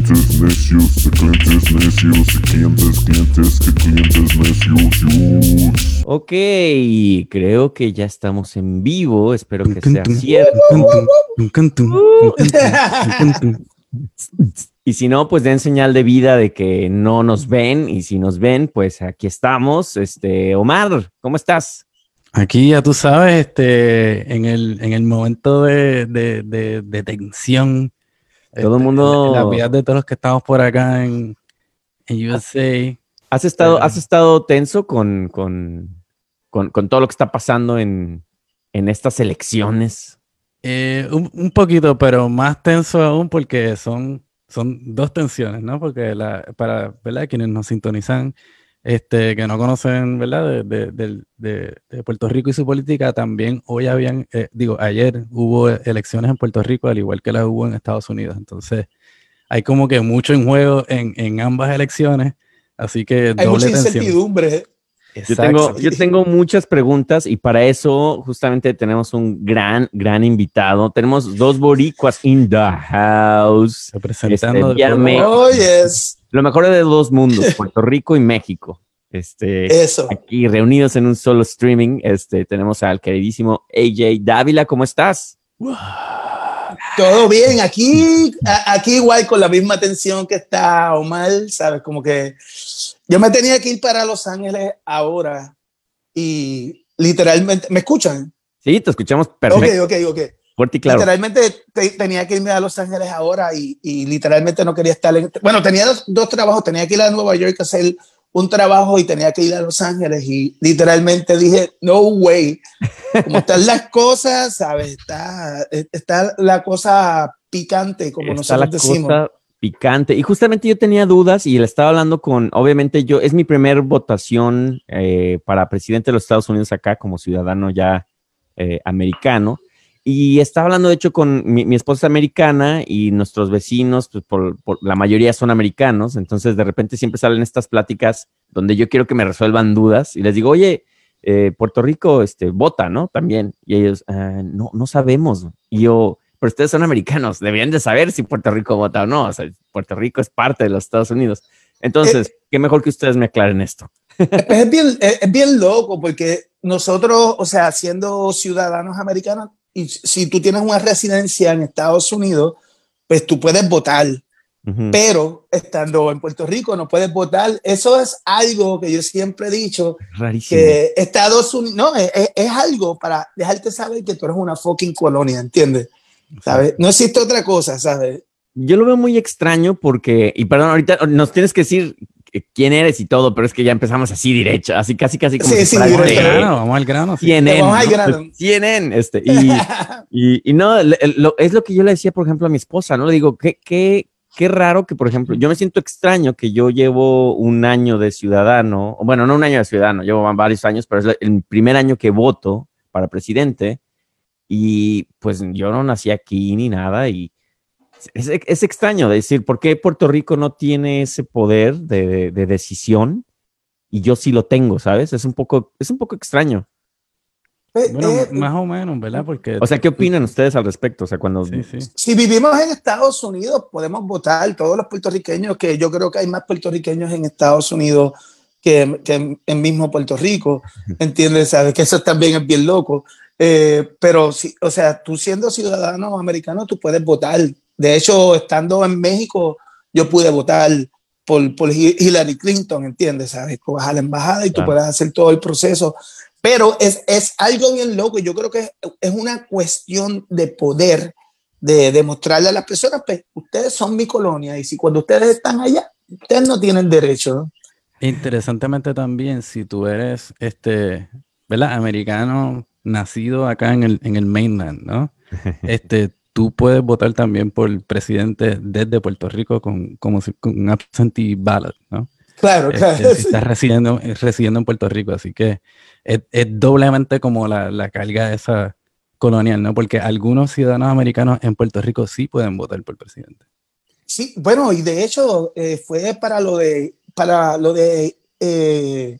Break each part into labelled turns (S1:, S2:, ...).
S1: clientes necios, de clientes necios, de clientes, clientes, de clientes necios.
S2: Ok, creo que ya estamos en vivo. Espero que sea cierto. Y si no, pues den señal de vida de que no nos ven. Y si nos ven, pues aquí estamos. Este, Omar, ¿cómo estás?
S3: Aquí ya tú sabes, este, en el, en el momento de, de, de, de tensión.
S2: Todo el
S3: este,
S2: mundo-
S3: La vida de todos los que estamos por acá en, en USA.
S2: ¿Has estado,
S3: Pero-
S2: has estado tenso con, con, con, con todo lo que está pasando en, en estas elecciones?
S3: Eh, un, un poquito, pero más tenso aún porque son, son dos tensiones, ¿no? Porque la, para, ¿verdad? Quienes nos sintonizan, este, que no conocen, ¿verdad? De, de- de- de Puerto Rico y su política, también hoy habían, eh, digo, ayer hubo elecciones en Puerto Rico, al igual que las hubo en Estados Unidos. Entonces, hay como que mucho en juego en, en ambas elecciones, así que
S4: Hay mucha
S3: doble tensión.
S4: incertidumbre.
S2: Yo
S3: Exacto.
S2: tengo, yo tengo muchas preguntas y para eso justamente tenemos un gran, gran invitado. Tenemos dos boricuas in the house.
S3: Representando
S2: Este,
S4: Oh, yes.
S2: Lo mejor de dos mundos, Puerto Rico y México. Este,
S4: Eso.
S2: aquí reunidos en un solo streaming, este, tenemos al queridísimo AJ Dávila. ¿Cómo estás?
S4: Todo bien. Aquí, a- aquí igual con la misma tensión que está Omar, ¿sabes? Como que yo me tenía que ir para Los Ángeles ahora y literalmente, ¿me escuchan?
S2: Sí, te escuchamos perfecto,
S4: Ok, ok, ok.
S2: fuerte y claro.
S4: Literalmente te- tenía que irme a Los Ángeles ahora y, y literalmente no quería estar en... Bueno, tenía dos, dos trabajos, tenía que ir a Nueva York a hacer un trabajo y tenía que ir a Los Ángeles y literalmente dije, no way, como están las cosas, ¿sabes? Está, está la cosa picante, como
S2: Está la
S4: nosotros decimos.
S2: cosa picante. Y justamente yo tenía dudas y le estaba hablando con, obviamente yo, es mi primer votación eh, para presidente de los Estados Unidos acá como ciudadano ya eh, americano. Y estaba hablando, de hecho, con mi, mi esposa es americana y nuestros vecinos, pues por, por- la mayoría son americanos. Entonces, de repente siempre salen estas pláticas donde yo quiero que me resuelvan dudas y les digo, oye, eh, Puerto Rico, este, vota, ¿no? También. Y ellos, "Ah, no, no sabemos. Y yo, pero ustedes son americanos, deberían de saber si Puerto Rico vota o no. O sea, Puerto Rico es parte de los Estados Unidos. Entonces, qué mejor que ustedes me aclaren esto.
S4: Es bien, es bien loco porque nosotros, o sea, siendo ciudadanos americanos, y si tú tienes una residencia en Estados Unidos, pues tú puedes votar.
S2: Ujú.
S4: pero estando en Puerto Rico no puedes votar. Eso es algo que yo siempre he dicho,
S2: Rarísimo.
S4: que Estados Unidos, no, es, es- es algo para dejarte saber que tú eres una fucking colonia, ¿entiendes? ¿Sabes? No existe otra cosa, ¿sabes?
S2: Yo lo veo muy extraño porque, y perdón, ahorita nos tienes que decir quién eres y todo, pero es que ya empezamos así derecho, así casi casi como
S4: Sí,
S2: si
S4: sí,
S2: fuera
S3: al
S4: directo.
S2: de
S3: grano, vamos al grano. sí.
S2: CNN,
S4: Vamos al
S2: ¿no?
S4: grano.
S2: CNN, este, y, y, y no, le- lo- es lo que yo le decía, por ejemplo, a mi esposa, ¿no? Le digo, qué, qué, qué raro que, por ejemplo, yo me siento extraño que yo llevo un año de ciudadano, bueno, no un año de ciudadano, llevo varios años, pero es el primer año que voto para presidente y pues yo no nací aquí ni nada y es, es extraño decir, ¿por qué Puerto Rico no tiene ese poder de, de decisión? Y yo sí lo tengo, ¿sabes? Es un poco, es un poco extraño.
S4: Eh,
S3: Bueno,
S4: eh,
S3: más o menos, ¿verdad? Porque
S2: O sea, ¿qué opinan ustedes al respecto? O sea, cuando...
S3: Sí, sí.
S4: si vivimos en Estados Unidos, podemos votar todos los puertorriqueños, que yo creo que hay más puertorriqueños en Estados Unidos que, que en, en mismo Puerto Rico, ¿entiendes? Sabes que eso también es bien loco. Eh, pero, sí, o sea, tú siendo ciudadano americano, tú puedes votar. De hecho, estando en México, yo pude votar por, por Hi- Hillary Clinton, ¿entiendes? ¿Sabes? Vas a la embajada y tú puedes hacer todo el proceso. Pero es, es algo bien loco. y Yo creo que es, es una cuestión de poder, de demostrarle a las personas, pues ustedes son mi colonia y si cuando ustedes están allá, ustedes no tienen derecho. ¿no?
S3: Interesantemente también, si tú eres este, ¿verdad? Americano nacido acá en el, en el mainland, ¿no? Este, tú puedes votar también por presidente desde Puerto Rico con, como si, con un absentee ballot, ¿no?
S4: Claro,
S3: Este,
S4: claro.
S3: si estás residiendo, eh, residiendo en Puerto Rico, así que es, es doblemente como la, la carga esa colonial, ¿no? Porque algunos ciudadanos americanos en Puerto Rico sí pueden votar por presidente.
S4: Sí, bueno, y de hecho eh, fue para lo de para lo de eh,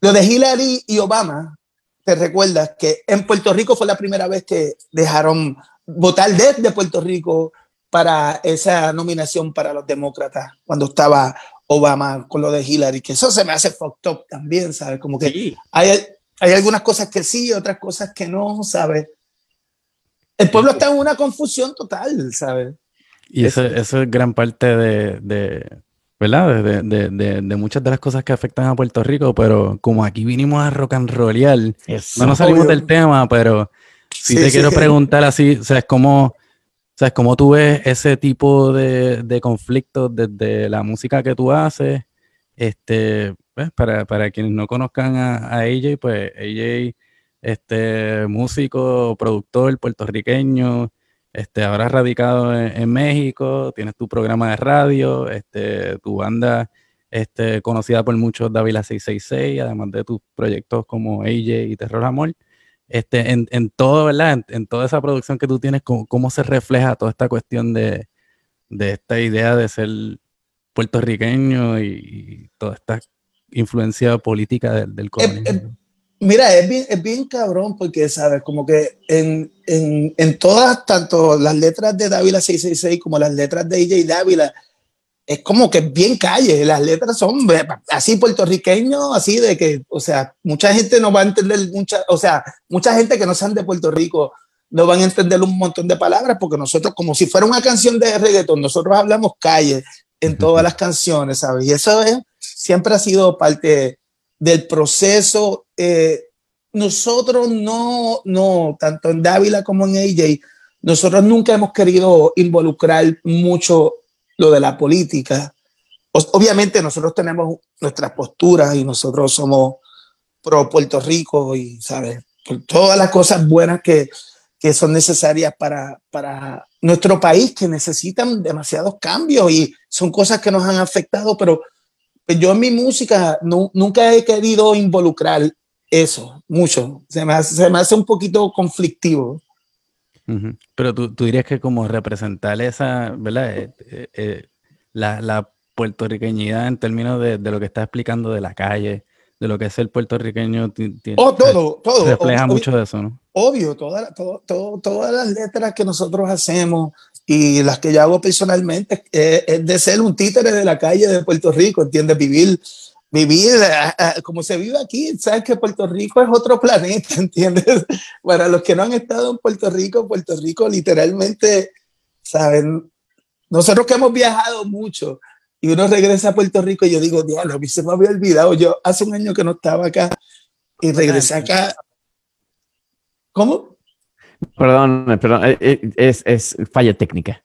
S4: lo de Hillary y Obama. Te recuerdas que en Puerto Rico fue la primera vez que dejaron votar desde Puerto Rico para esa nominación para los demócratas cuando estaba Obama con lo de Hillary, que eso se me hace fucked up también, ¿sabes? Como que
S2: Sí.
S4: hay, hay algunas cosas que sí, otras cosas que no, ¿sabes? El pueblo está en una confusión total, ¿sabes?
S3: Y eso, eso es gran parte de, de ¿verdad? De, de- de- de muchas de las cosas que afectan a Puerto Rico, pero como aquí vinimos a rock and rollear, no nos salimos
S4: Obvio.
S3: del tema, pero sí,
S4: Sí,
S3: te
S4: sí.
S3: quiero preguntar así, o sea, es como, o sea, es como tú ves ese tipo de, de conflictos desde la música que tú haces, este, pues, para, para quienes no conozcan a, a AJ, pues AJ, este, músico, productor puertorriqueño, este, ahora radicado en, en México, tienes tu programa de radio, este, tu banda este, conocida por muchos Dávila 666, además de tus proyectos como AJ y Terror Amor. Este, en, en todo, ¿verdad? En, en toda esa producción que tú tienes, ¿cómo, cómo se refleja toda esta cuestión de, de esta idea de ser puertorriqueño y, y toda esta influencia política del, del colonialismo?
S4: Mira, es bien, es bien cabrón porque, ¿sabes? Como que en, en, en todas, tanto las letras de Dávila 666 como las letras de AJ Dávila, es como que bien calle. Las letras son eh, así puertorriqueños, así de que, o sea, mucha gente no va a entender, mucha, o sea, mucha gente que no sean de Puerto Rico no van a entender un montón de palabras porque nosotros, como si fuera una canción de reggaeton, nosotros hablamos calle en todas las canciones, ¿sabes? Y eso es, siempre ha sido parte del proceso. eh, nosotros no, no, tanto en Dávila como en AJ, nosotros nunca hemos querido involucrar mucho lo de la política. Obviamente nosotros tenemos nuestras posturas y nosotros somos pro Puerto Rico y, ¿sabes? Todas las cosas buenas que, que son necesarias para, para nuestro país, que necesitan demasiados cambios y son cosas que nos han afectado, pero pues yo en mi música nu- nunca he querido involucrar eso mucho. Se me hace, se me hace un poquito conflictivo.
S3: Pero tú, tú dirías que como representar esa, ¿verdad? Eh, eh, eh, la, la puertorriqueñidad en términos de, de lo que está explicando de la calle, de lo que es el puertorriqueño,
S4: Oh, todo, todo.
S3: refleja
S4: Ob-
S3: mucho de eso, ¿no?
S4: Obvio, toda- todo- todo- todas las letras que nosotros hacemos y las que yo hago personalmente es de ser un títere de la calle de Puerto Rico, ¿entiendes? Vivir, vivir como se vive aquí, sabes que Puerto Rico es otro planeta, ¿entiendes? Para los que no han estado en Puerto Rico, Puerto Rico literalmente, ¿saben? Nosotros que hemos viajado mucho y uno regresa a Puerto Rico y yo digo, diablo, a mí se me había olvidado, yo hace un año que no estaba acá y regresé acá. ¿Cómo?
S2: Perdón, perdón, eh, eh, es, es falla técnica.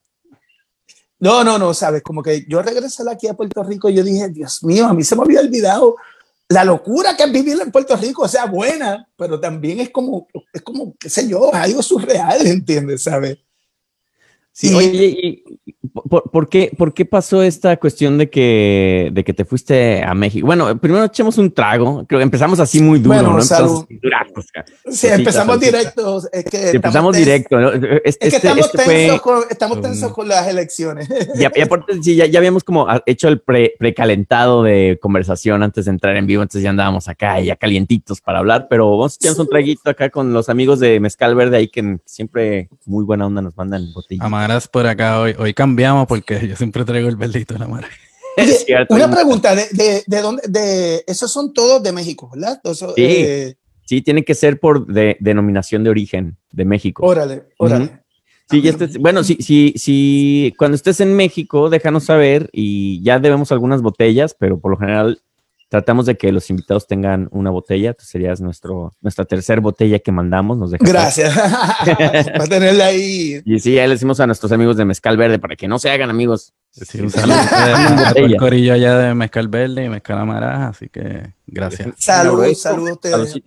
S4: No, no, no, sabes, como que yo regresé aquí a Puerto Rico y yo dije, Dios mío, a mí se me había olvidado la locura que es vivir en Puerto Rico, o sea, buena, pero también es como, es como, qué sé yo, algo surreal, ¿entiendes? ¿Sabes?
S2: Sí,
S4: Y-
S2: oye, ¿y por, por qué, por qué pasó esta cuestión de que, de que te fuiste a México? Bueno, primero echemos un trago. Creo que empezamos así muy duro,
S4: Bueno,
S2: ¿no? Empezamos durazos,
S4: Sí, empezamos
S2: salsita.
S4: directo. Es que estamos
S2: empezamos directo. ¿no? Este,
S4: Es que
S2: este-
S4: estamos,
S2: este
S4: tensos,
S2: fue,
S4: con, estamos
S3: Um,
S4: tensos con las elecciones.
S2: y, y aparte, sí, ya, ya habíamos como ah, hecho el pre, precalentado de conversación antes de entrar en vivo, entonces ya andábamos acá, ya calientitos para hablar, pero vamos a echarnos un traguito acá con los amigos de Mezcal Verde ahí que siempre muy buena onda nos mandan botellas.
S3: Por acá hoy. Hoy cambiamos porque yo siempre traigo el verdito de la mara.
S4: Oye,
S2: Es cierto.
S4: una pregunta, ¿de, de, de dónde? De, esos son todos de México, ¿verdad? Eso,
S2: Sí.
S4: eh,
S2: Sí, tiene que ser por de, denominación de origen de México.
S4: órale, órale.
S2: Sí, ya estés- bueno, sí, sí, sí, cuando estés en México, déjanos saber y ya debemos algunas botellas, pero por lo general tratamos de que los invitados tengan una botella. Tú serías nuestro, nuestra tercera botella que mandamos. Nos
S4: Gracias. Para tenerla ahí.
S2: Y sí, ya le decimos a nuestros amigos de Mezcal Verde para que no se hagan amigos.
S3: Sí, un saludo a corillo allá de Mezcal Verde y Mezcal Amaraja, así que gracias.
S4: Saludos, saludos a ustedes.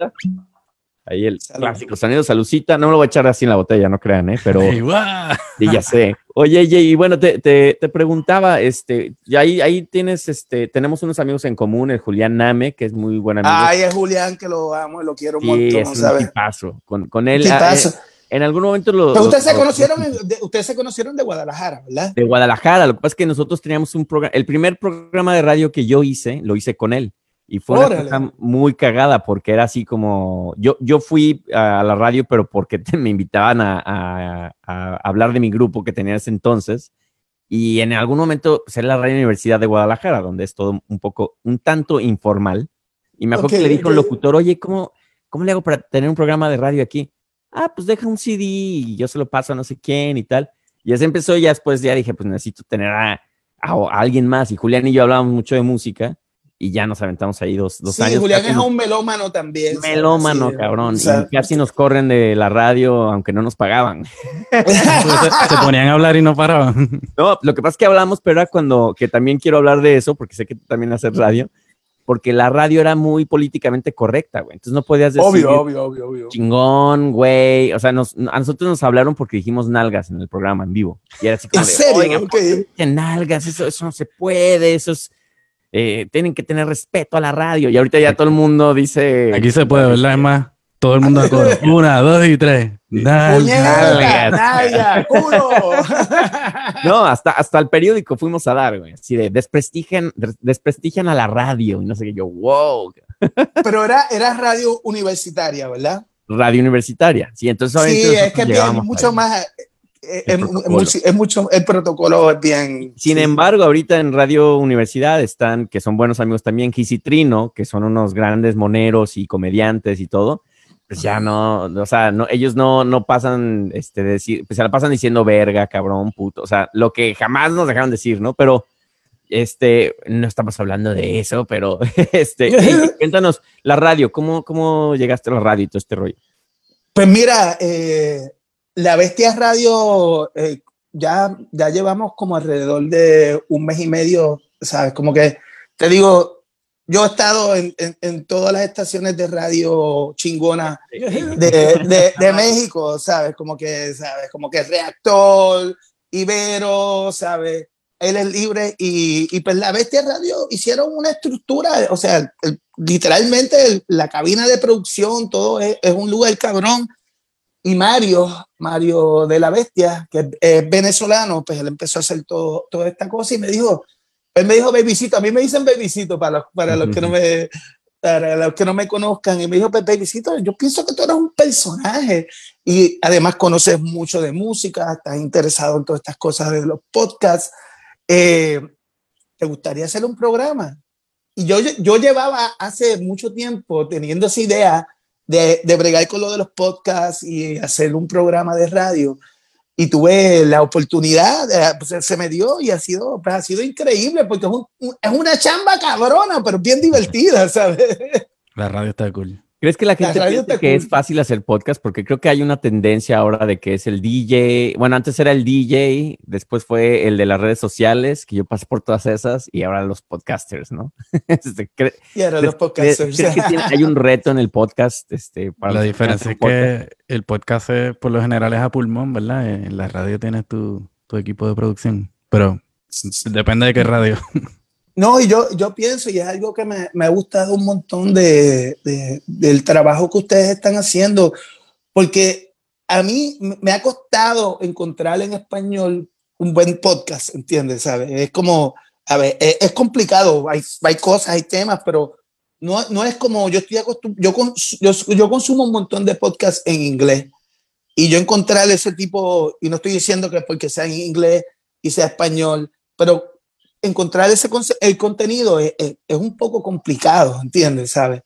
S2: Ahí el
S4: Salud.
S2: clásico sonido, saludcita. No me lo voy a echar así en la botella, no crean, ¿eh? Pero sí, ya sé. Oye, y bueno, te, te, te preguntaba, este, ya ahí, ahí tienes, este, tenemos unos amigos en común, el Julián Name, que es muy buen amigo.
S4: Ay, es Julián, que lo amo y lo quiero
S2: sí,
S4: montón,
S2: es un
S4: ¿sabes?
S2: tipazo. Con, con él,
S4: ¿Qué
S2: ah, eh, en algún momento lo...
S4: Pero
S2: lo-
S4: ustedes se conocieron, de, ustedes se conocieron de Guadalajara, ¿verdad?
S2: de Guadalajara. Lo que pasa es que nosotros teníamos un programa, el primer programa de radio que yo hice, lo hice con él. Y fue una cosa muy cagada porque era así como, yo, yo fui a la radio, pero porque te- me invitaban a, a- a hablar de mi grupo que tenía ese entonces. Y en algún momento, pues era la Radio Universidad de Guadalajara, donde es todo un poco, un tanto informal. Y me acuerdo
S4: Ok,
S2: que le dijo el locutor, oye, ¿cómo, ¿cómo le hago para tener un programa de radio aquí? Ah, pues deja un CD y yo se lo paso a no sé quién y tal. Y así empezó y ya después ya dije, pues necesito tener a, a- a alguien más. Y Julián y yo hablábamos mucho de música y ya nos aventamos ahí dos, dos
S4: Sí,
S2: años.
S4: Julián es
S2: nos-
S4: un melómano también.
S2: melómano,
S4: Sí,
S2: cabrón.
S4: o sea,
S2: y casi nos corren de la radio, aunque no nos pagaban.
S3: se, se ponían a hablar y no paraban.
S2: No, lo que pasa es que hablamos, pero era cuando, que también quiero hablar de eso, porque sé que tú también haces radio, porque la radio era muy políticamente correcta, güey. Entonces no podías decir
S4: obvio, obvio, obvio, obvio.
S2: chingón, güey. O sea, nos, a nosotros nos hablaron porque dijimos nalgas en el programa en vivo. Y era así como
S4: ¿En
S2: de,
S4: serio?
S2: "Oigan,
S4: Ok.
S2: ¿por qué dicen nalgas, eso, eso no se puede, eso es, eh, tienen que tener respeto a la radio. Y ahorita ya todo el mundo dice...
S3: Aquí se puede, ¿verdad? Es más, todo el mundo a coro. Una, dos y tres. Nalga.
S4: ¡Nalga! ¡Culo!
S2: No, hasta, hasta el periódico fuimos a dar, güey. Así de desprestigian, des- desprestigian a la radio y no sé qué. Yo, wow,
S4: Pero era, era radio universitaria, ¿verdad?
S2: radio universitaria. Sí, entonces
S4: Sí, es que mucho
S2: ahí.
S4: más. Eh, Es, mucho, es mucho, el protocolo es bien.
S2: Sin
S4: sí.
S2: embargo, ahorita en Radio Universidad están, que son buenos amigos también, Gis y Trino, que son unos grandes moneros y comediantes y todo. Pues ya no, o sea, no, ellos no, no pasan, este, decir, pues se la pasan diciendo verga, cabrón, puto. O sea, lo que jamás nos dejaron decir, ¿no? Pero, este, no estamos hablando de eso, pero, este, hey, cuéntanos, la radio, ¿cómo, cómo llegaste a la radio y todo este rollo?
S4: Pues mira, eh, la Bestia Radio, eh, ya, ya llevamos como alrededor de un mes y medio, ¿sabes? Como que, te digo, yo he estado en, en- todas las estaciones de radio chingona de, de- México, ¿sabes? Como que, ¿sabes? Como que Reactor, Ibero, ¿sabes? Él es libre y, y pues la Bestia Radio hicieron una estructura, o sea, literalmente la cabina de producción, todo es, es un lugar cabrón. Y Mario, Mario de la Bestia, que es, venezolano, pues él empezó a hacer todo, toda esta cosa y me dijo, él me dijo babycito, a mí me dicen babycito para los, para los que no me para los que no me conozcan y me dijo pues babycito, yo pienso que tú eres un personaje y además conoces mucho de música, estás interesado en todas estas cosas de los podcasts, eh, ¿te gustaría hacer un programa? Y yo, yo llevaba hace mucho tiempo teniendo esa idea de, de bregar con lo de los podcasts y hacer un programa de radio. Y tuve la oportunidad, eh, pues, se me dio y ha sido, pues, ha sido increíble porque es, es una chamba cabrona, pero bien divertida, ¿sabes?
S3: La radio está cool.
S2: ¿Crees que la gente piensa que es fácil hacer podcast? Porque creo que hay una tendencia ahora de que es el DJ. Bueno, antes era el DJ, después fue el de las redes sociales, que yo pasé por todas esas, y ahora los podcasters, ¿no? Este, ¿cre-
S4: Y ahora
S2: ¿crees-
S4: los podcasters.
S2: ¿crees que tiene- hay un reto en el podcast? Este, para
S3: La diferencia es que el podcast es, por lo general es a pulmón, ¿verdad? En la radio tienes tu, tu equipo de producción. Pero depende de qué radio.
S4: No, y yo, yo pienso, y es algo que me, me ha gustado un montón de, de- del trabajo que ustedes están haciendo, porque a mí me ha costado encontrar en español un buen podcast, ¿entiendes? ¿Sabes? Es como, a ver, es, es complicado, hay, hay cosas, hay temas, pero no, no es como yo estoy acostumbrado, yo, cons- yo, yo consumo un montón de podcasts en inglés, y yo encontrar ese tipo, y no estoy diciendo que porque sea en inglés y sea español, pero encontrar ese el contenido es, es- es un poco complicado, ¿entiendes? ¿Sabes?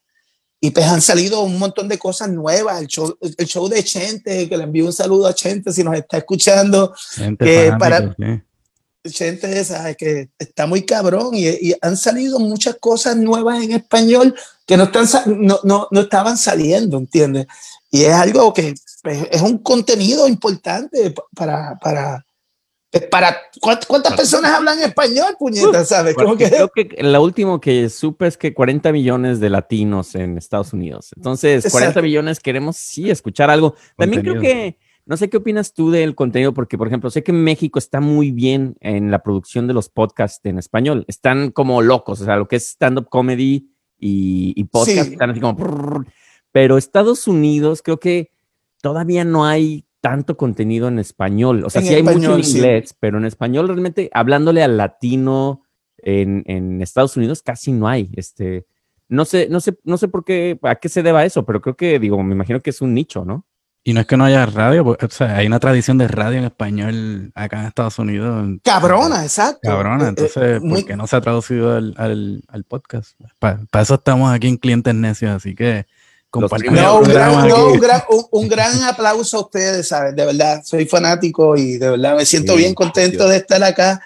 S4: Y pues han salido un montón de cosas nuevas. El show, el show de Chente, que le envío un saludo a Chente si nos está escuchando.
S3: Gente
S4: Que para-
S3: sí.
S4: Chente. Que está muy cabrón y, y han salido muchas cosas nuevas en español que no, están, no, no, no estaban saliendo, ¿entiendes? Y es algo que pues, es un contenido importante pa- para... para para ¿cuántas, personas hablan español, puñetas, sabes? Como que-
S2: creo que la último que supe es que 40 millones de latinos en Estados Unidos. Entonces, 40
S4: Exacto.
S2: millones queremos sí escuchar algo. También creo que, no sé qué opinas tú del contenido, porque, por ejemplo, sé que México está muy bien en la producción de los podcasts en español. Están como locos, o sea, lo que es stand-up comedy y, y podcast,
S4: Sí.
S2: están así como... Pero Estados Unidos creo que todavía no hay tanto contenido en español. O sea,
S4: En
S2: sí hay mucho en
S4: español, sí.
S2: inglés, pero en español realmente hablándole al latino en, en Estados Unidos casi no hay. Este, no sé, no sé, no sé por qué, a qué se deba eso, pero creo que, digo, me imagino que es un nicho, ¿no?
S3: Y no es que no haya radio, o sea, hay una tradición de radio en español acá en Estados Unidos.
S4: Cabrona, exacto.
S3: Cabrona, entonces, ¿por qué no se ha traducido al, al, al podcast? Para eso estamos aquí en Clientes Necios, así que.
S4: No, un gran, no un, gran, un, gran, aplauso a ustedes, ¿sabes? De verdad, soy fanático y de verdad me siento bien contento de estar acá.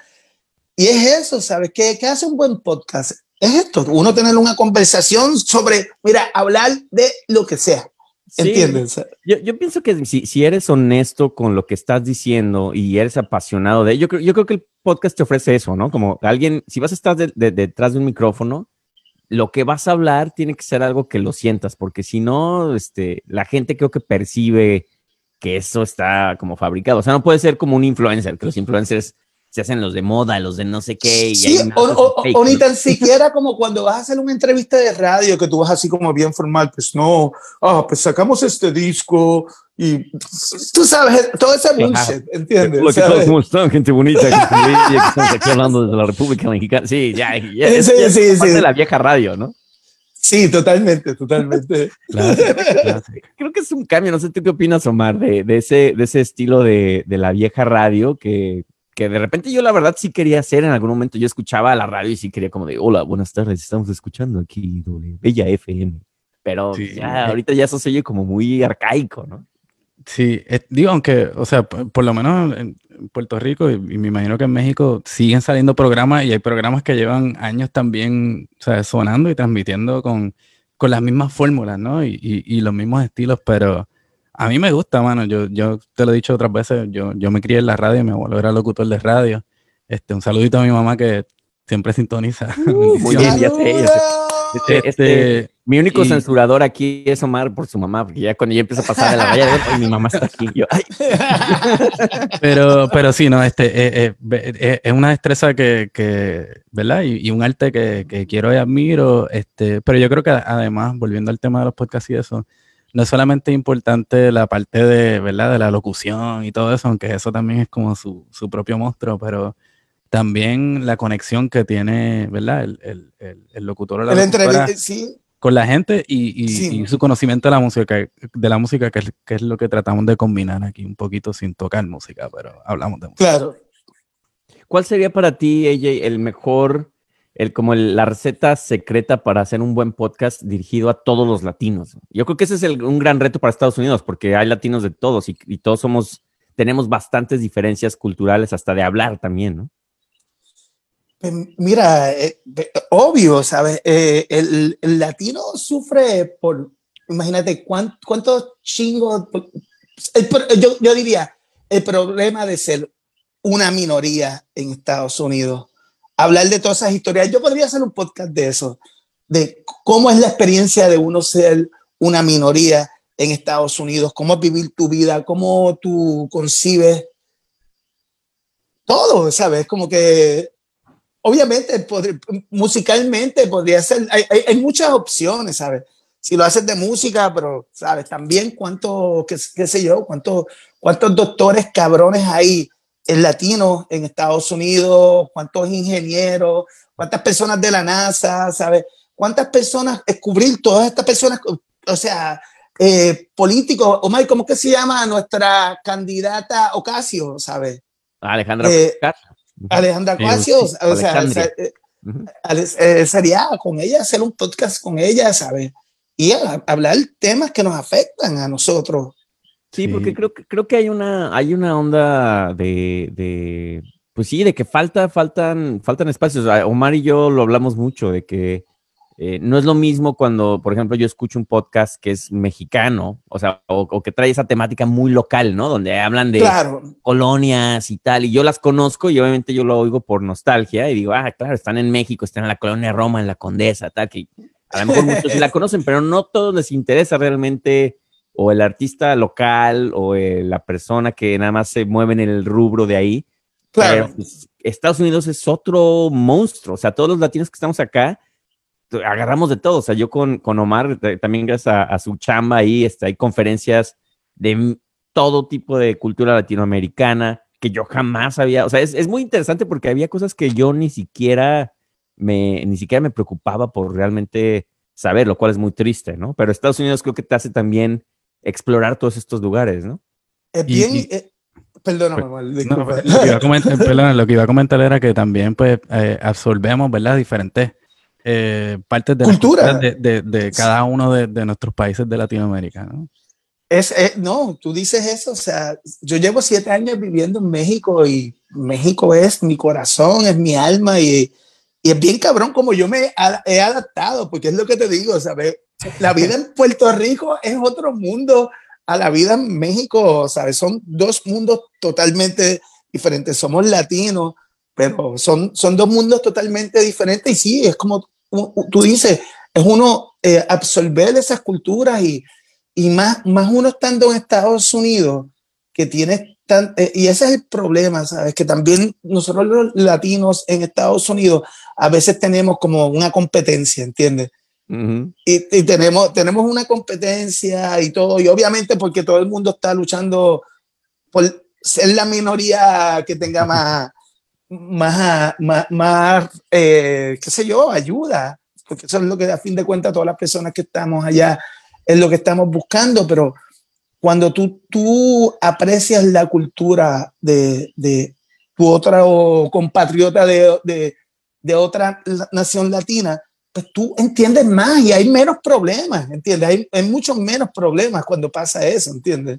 S4: Y es eso, ¿sabes? ¿Qué, ¿Qué hace un buen podcast? Es esto, uno tener una conversación sobre, mira, hablar de lo que sea ¿Entiendes?
S2: Yo, yo, pienso que si, si, eres honesto con lo que estás diciendo y eres apasionado de yo creo, yo creo que el podcast te ofrece eso, ¿no? Como alguien, si vas a estar detrás de un micrófono, lo que vas a hablar tiene que ser algo que lo sientas, porque si no, este, la gente creo que percibe que eso está como fabricado. O sea, no puede ser como un influencer, que los influencers se hacen los de moda, los de no sé qué.
S4: sí, o, ni tan siquiera como cuando vas a hacer una entrevista de radio que tú vas así como bien formal, pues no, ah, pues sacamos este disco y tú sabes, todo ese bullshit, ¿entiendes?
S2: Lo que todos, ¿cómo están? Gente bonita, que, que estamos aquí hablando desde la República Mexicana. Sí, ya, ya,
S4: sí,
S2: es,
S4: sí,
S2: parte de la vieja radio, ¿no?
S4: Sí, totalmente, totalmente.
S2: Creo que es un cambio, no sé tú qué opinas, Omar, de, de ese, de ese estilo de, de la vieja radio que que de repente yo la verdad sí quería hacer en algún momento. Yo escuchaba la radio y sí quería como de, hola, buenas tardes, estamos escuchando aquí Bella FM. Pero ya, ahorita ya eso se oye como muy arcaico, ¿no?
S3: Sí, eh, digo, aunque, o sea, por, lo menos en Puerto Rico y, me imagino que en México siguen saliendo programas y hay programas que llevan años también, o sea, sonando y transmitiendo con, con las mismas fórmulas, ¿no? Y, y, y los mismos estilos, pero a mí me gusta, mano. Yo, yo te lo he dicho otras veces. Yo, yo me crié en la radio, mi abuelo era locutor de radio. Este, un saludito a mi mamá que siempre sintoniza.
S2: Uh, muy bien, ya sé, Este, este, mi único censurador aquí es Omar por su mamá, porque ya cuando yo empiezo a pasar de la raya, pues, mi mamá está aquí. Yo,
S3: pero, pero sí, no, este, eh, eh, eh, es una destreza que, que ¿verdad? Y, y, un arte que, que quiero y admiro. Este, pero yo creo que además, volviendo al tema de los podcasts y eso, no es solamente importante la parte de, ¿verdad? de la locución y todo eso, aunque eso también es como su, su propio monstruo, pero también la conexión que tiene ¿verdad? El, el, el, locutor o la
S4: locutora sí.
S3: con la gente y, y, su conocimiento de la música, de la música que es, que es lo que tratamos de combinar aquí un poquito sin tocar música, pero hablamos de música.
S4: Claro.
S2: ¿Cuál sería para ti, AJ, el mejor el, como la receta secreta para hacer un buen podcast dirigido a todos los latinos. Yo creo que ese es un gran reto para Estados Unidos, porque hay latinos de todos y, todos somos, tenemos bastantes diferencias culturales hasta de hablar también, ¿no?
S4: Pues mira, eh, obvio, ¿sabes? Eh, el, latino sufre por, imagínate, cuántos chingos, yo, yo diría, el problema de ser una minoría en Estados Unidos hablar de todas esas historias. Yo podría hacer un podcast de eso, de cómo es la experiencia de uno ser una minoría en Estados Unidos, cómo vivir tu vida, cómo tú concibes todo, ¿sabes? Como que, obviamente, musicalmente podría ser, hay, hay, muchas opciones, ¿sabes? Si lo haces de música, pero, ¿sabes? También cuánto, qué, qué sé yo, cuántos, cuántos doctores cabrones hay el latino en Estados Unidos, cuántos ingenieros, cuántas personas de la NASA, ¿sabes? ¿Cuántas personas, descubrir todas estas personas, o sea, eh, políticos, Omar, ¿cómo que se llama nuestra candidata Ocasio, ¿sabes?
S2: Alejandra eh,
S4: Alejandra Ocasio, o sea, eh, eh, sería con ella, hacer un podcast con ella, ¿sabes? Y hablar temas que nos afectan a nosotros.
S2: Sí, porque creo que creo que hay una, hay una onda de, de, pues sí, de que falta, faltan, faltan espacios. Omar y yo lo hablamos mucho, de que eh, no es lo mismo cuando, por ejemplo, yo escucho un podcast que es mexicano, o sea, o, que trae esa temática muy local, ¿no? Donde hablan de colonias y tal, y yo las conozco y obviamente yo lo oigo por nostalgia y digo, ah, claro, están en México, están en la colonia Roma, en la Condesa, tal, que a lo mejor muchos sí la conocen, pero no todos les interesa realmente o el artista local o eh, la persona que nada más se mueve en el rubro de ahí.
S4: Claro.
S2: Pues, Estados Unidos es otro monstruo. O sea, todos los latinos que estamos acá, agarramos de todo. O sea, yo con, con Omar, también gracias a, su chamba ahí, este, hay conferencias de todo tipo de cultura latinoamericana que yo jamás había. O sea, es, es muy interesante porque había cosas que yo ni siquiera me, ni siquiera me preocupaba por realmente saber, lo cual es muy triste, ¿no? Pero Estados Unidos creo que te hace también explorar todos estos lugares, ¿no?
S4: Es
S3: Y-
S4: bien.
S3: y-
S4: eh, perdóname,
S3: No,
S4: disculpa.
S3: pues, lo, que iba a comentar, perdona, lo que iba a comentar era que también pues eh, absorbemos, ¿verdad? Diferentes eh, partes de la
S4: Cultura.
S3: de, de- de cada uno de, de nuestros países de Latinoamérica, ¿no?
S4: Es, es- no, tú dices eso, o sea, yo llevo siete años viviendo en México y México es mi corazón, es mi alma y, y es bien cabrón como yo me he adaptado, porque es lo que te digo, ¿sabes? La vida en Puerto Rico es otro mundo a la vida en México, ¿sabes? Son dos mundos totalmente diferentes, somos latinos, pero son, son dos mundos totalmente diferentes y sí, es como tú dices, es uno eh, absorber esas culturas y y más, más uno estando en Estados Unidos, que tiene tan, eh, y ese es el problema, ¿sabes? Que también nosotros los latinos en Estados Unidos a veces tenemos como una competencia, ¿entiendes?
S2: Ujú.
S4: Y, y tenemos, tenemos una competencia y todo, y obviamente porque todo el mundo está luchando por ser la minoría que tenga más, más, más, más eh, qué sé yo, ayuda, porque eso es lo que a fin de cuentas todas las personas que estamos allá es lo que estamos buscando, pero cuando tú, tú aprecias la cultura de, de tu otro compatriota de, de, de otra nación latina, pues tú entiendes más y hay menos problemas, ¿entiendes? Hay, hay muchos menos problemas cuando pasa eso, ¿entiendes?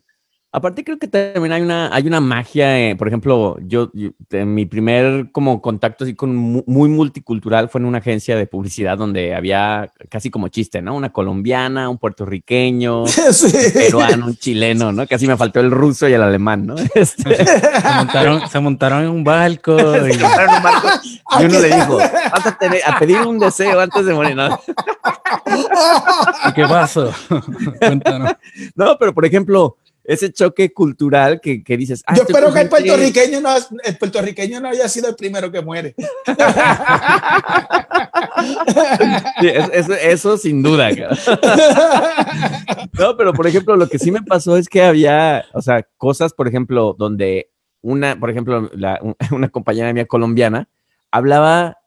S2: Aparte creo que también hay una, hay una magia, eh, por ejemplo, yo, yo- en mi primer como contacto así con mu- muy multicultural fue en una agencia de publicidad donde había casi como chiste, ¿no? Una colombiana, un puertorriqueño,
S4: Sí.
S2: un peruano, un chileno, ¿no? Casi me faltó el ruso y el alemán, ¿no? Este,
S3: Se montaron, se montaron en un barco y
S2: y uno le dijo, vas a, tener- a pedir un deseo antes de morir, ¿no?
S3: ¿y ¿qué pasó? Cuéntanos.
S2: No, pero por ejemplo, ese choque cultural que, que dices, ah,
S4: Yo
S2: estoy
S4: espero que el puertorriqueño, no, el puertorriqueño no haya sido el primero que muere.
S2: Sí, es- es- eso sin duda. No, pero por ejemplo, lo que sí me pasó es que había, o sea, cosas, por ejemplo, donde una, por ejemplo, la- una compañera mía colombiana hablaba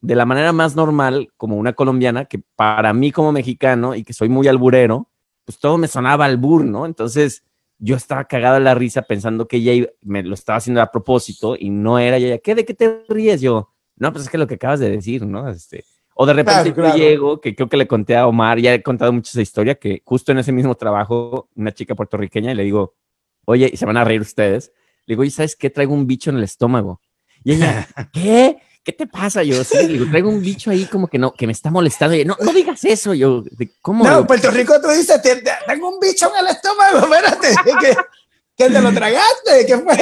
S2: de la manera más normal, como una colombiana, que para mí como mexicano y que soy muy alburero, pues todo me sonaba albur, ¿no? Entonces yo estaba cagada la risa pensando que ella iba- me lo estaba haciendo a propósito y no era ella. ¿Qué? ¿De qué te ríes? Yo, no, pues es que lo que acabas de decir, ¿no? Este, o de repente
S4: Claro, claro.
S2: yo llego, que creo que le conté a Omar, ya he contado mucho esa historia, que justo en ese mismo trabajo, una chica puertorriqueña, y le digo, oye, y se van a reír ustedes. Le digo, ¿y sabes qué? Traigo un bicho en el estómago. Y ella, ¿qué? ¿Qué te pasa? Yo, sí, digo, traigo un bicho ahí como que no, que me está molestando. Y no, no digas eso. Yo, "¿De ¿cómo?
S4: No, Puerto Rico tú dices, "Te- te- tengo un bicho en el estómago, espérate, que, que te lo tragaste, ¿qué fue?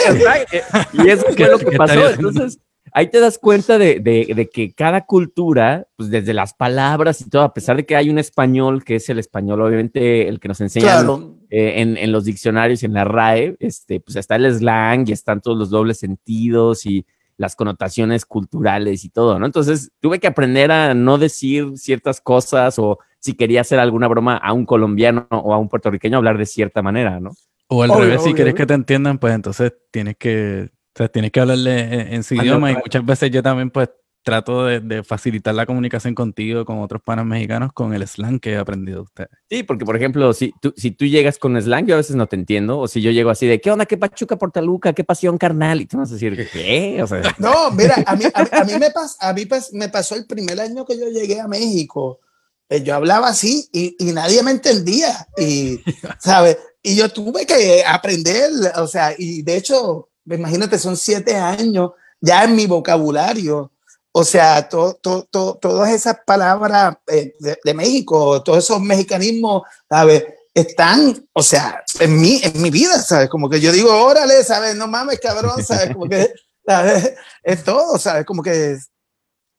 S2: Y eso
S3: ¿Qué-
S2: fue lo que pasó. Entonces, ahí te das cuenta de, de- de que cada cultura, pues desde las palabras y todo, a pesar de que hay un español, que es el español, obviamente, el que nos enseñan
S4: Claro.
S2: eh, en, en los diccionarios y en la RAE, este, pues está el slang y están todos los dobles sentidos y las connotaciones culturales y todo, ¿no? Entonces, tuve que aprender a no decir ciertas cosas o si quería hacer alguna broma a un colombiano o a un puertorriqueño, hablar de cierta manera, ¿no?
S3: O al
S4: Obvio,
S3: revés, si quieres
S4: obvio.
S3: que te entiendan, pues entonces tienes que, o sea, tienes que hablarle en, en su
S2: Cuando-
S3: idioma y muchas veces yo también pues trato de, de facilitar la comunicación contigo con otros panas mexicanos con el slang que he aprendido de ustedes.
S2: Sí, porque por ejemplo, si tú, si tú llegas con slang, yo a veces no te entiendo, o si yo llego así de, ¿qué onda? ¿Qué pachuca portaluca? ¿Qué pasión carnal? Y tú vas a decir, ¿qué? O sea,
S4: No, mira, a mí, a, mí- a mí me, pas- a mí pas- me pasó el primer año que yo llegué a México. eh, yo hablaba así y, y nadie me entendía. Y, ¿sabes? Y yo tuve que aprender, o sea, y de hecho, imagínate, son siete años ya en mi vocabulario. O sea, to- to- to- todas esas palabras eh, de, de México, todos esos mexicanismos, ¿sabes? Están, o sea, en mi, en mi vida, ¿sabes? Como que yo digo, órale, ¿sabes? No mames, cabrón, ¿sabes? Como que, ¿sabes? Es todo, ¿sabes? Como que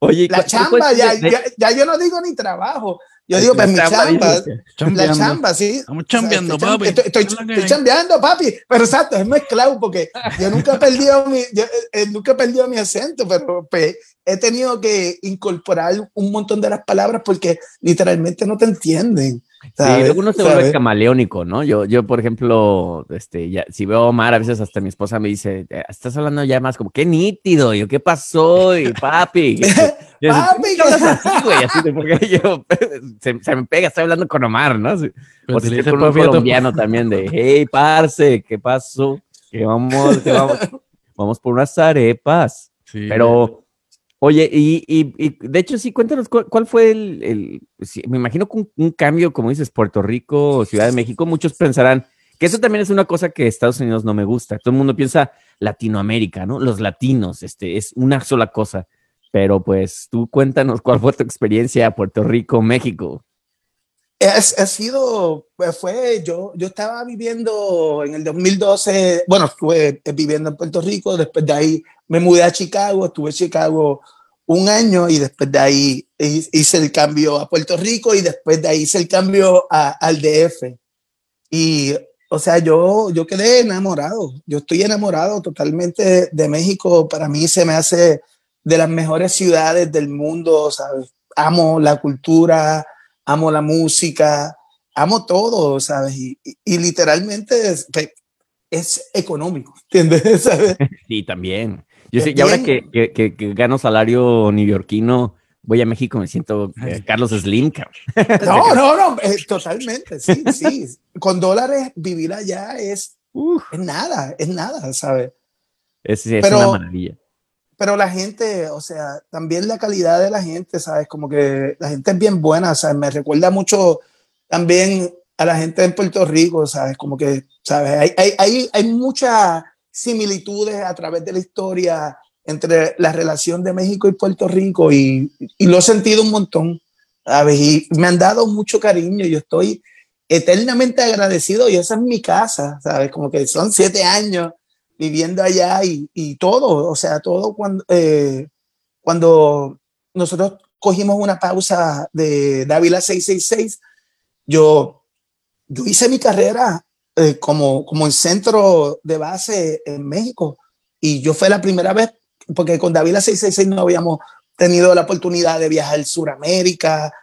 S2: oye,
S4: la
S2: ¿cu- cu-
S4: chamba, ya, ya, ya yo no digo ni trabajo. Yo digo,
S2: la
S4: pues mi chamba, la chamba, sí.
S3: Estamos chambeando,
S4: Estoy cham-
S3: papi.
S4: Estoy, estoy- estoy chambeando, papi. Pero exacto, es mezclado porque yo nunca he perdido mi, yo, eh, nunca he perdido mi acento, pero pues, he tenido que incorporar un montón de las palabras porque literalmente no te entienden.
S2: Sí,
S4: ¿sabes?
S2: luego uno se vuelve camaleónico, ¿no? Yo, yo, por ejemplo, este, ya, si veo a Omar, a veces hasta mi esposa me dice, "Eh, estás hablando ya más como, qué nítido, yo, ¿qué pasó? Y papi, Y
S4: Papi,
S2: ¿por qué hablas así, güey? Así de, porque yo, se, se me pega, estoy hablando con Omar, ¿no? O si con un colombiano también de, hey, parce, ¿qué pasó? Que vamos, que vamos, vamos por unas arepas.
S3: Sí,
S2: Pero, oye, y, y- y, de hecho, sí, cuéntanos cuál, fue el, el- sí, me imagino un, un cambio, como dices, Puerto Rico Ciudad de México, muchos pensarán que eso también es una cosa que Estados Unidos no me gusta. Todo el mundo piensa Latinoamérica, ¿no? Los latinos, este, es una sola cosa. Pero pues tú cuéntanos cuál fue tu experiencia Puerto Rico, México.
S4: Es, ha sido, pues fue, yo, yo estaba viviendo en el 2012, bueno, estuve viviendo en Puerto Rico, después de ahí me mudé a Chicago, estuve en Chicago un año y después de ahí hi- hice el cambio a Puerto Rico y después de ahí hice el cambio a- al DF. Y, o sea, yo, yo quedé enamorado, yo estoy enamorado totalmente de, de México, para mí se me hace de las mejores ciudades del mundo, ¿sabes? Amo la cultura, amo la música, amo todo, ¿sabes? Y, y- y literalmente es, es económico, ¿entiendes? ¿Sabes?
S2: Sí, también. Yo sé, y ahora que, que, que- que gano salario neoyorquino, voy a México, me siento eh, Carlos Slim, cabrón.
S4: No, no, no, eh, totalmente, sí, sí. Con dólares vivir allá es,
S2: Uf,
S4: es nada, es nada, ¿sabes?
S2: es, es
S4: Pero-
S2: una maravilla.
S4: Pero la gente, o sea, también la calidad de la gente, ¿sabes? Como que la gente es bien buena, ¿sabes? Me recuerda mucho también a la gente en Puerto Rico, ¿sabes? Como que, ¿sabes? Hay, hay, hay, hay muchas similitudes a través de la historia entre la relación de México y Puerto Rico y, y lo he sentido un montón, ¿sabes? Y me han dado mucho cariño, yo estoy eternamente agradecido y esa es mi casa, ¿sabes? Como que son siete años viviendo allá y, y todo, o sea, todo cuando, eh, cuando nosotros cogimos una pausa de Dávila 666, yo, yo hice mi carrera eh, como, como en centro de base en México y yo fue la primera vez, porque con Dávila 666 no habíamos tenido la oportunidad de viajar a Sudamérica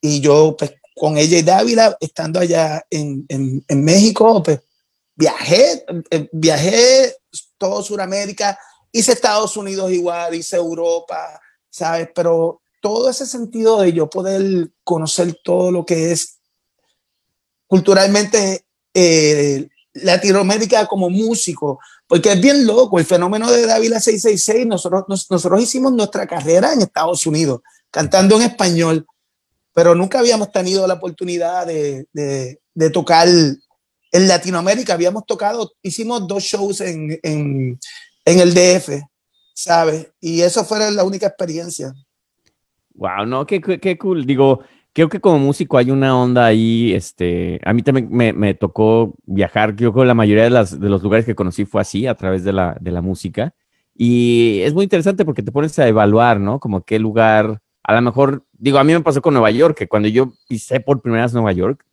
S4: y yo pues con ella y Dávila, estando allá en, en, en México, pues viajé, eh, viajé todo Sudamérica, hice Estados Unidos igual, hice Europa, ¿sabes? Pero todo ese sentido de yo poder conocer todo lo que es culturalmente eh, Latinoamérica como músico, porque es bien loco el fenómeno de Dávila 666. Nosotros, nos- nosotros hicimos nuestra carrera en Estados Unidos, cantando en español, pero nunca habíamos tenido la oportunidad de, de, de tocar en Latinoamérica. Habíamos tocado, hicimos dos shows en, en, en el DF, ¿sabes? Y eso fue la única experiencia.
S2: Wow, no, qué, qué, qué cool. Digo, creo que como músico hay una onda ahí, este, a mí también me, me tocó viajar, yo creo que la mayoría de, las, de los lugares que conocí fue así, a través de la, de la música. Y es muy interesante porque te pones a evaluar, ¿no? Como qué lugar, a lo mejor, digo, a mí me pasó con Nueva York, que cuando yo pisé por primera vez Nueva York,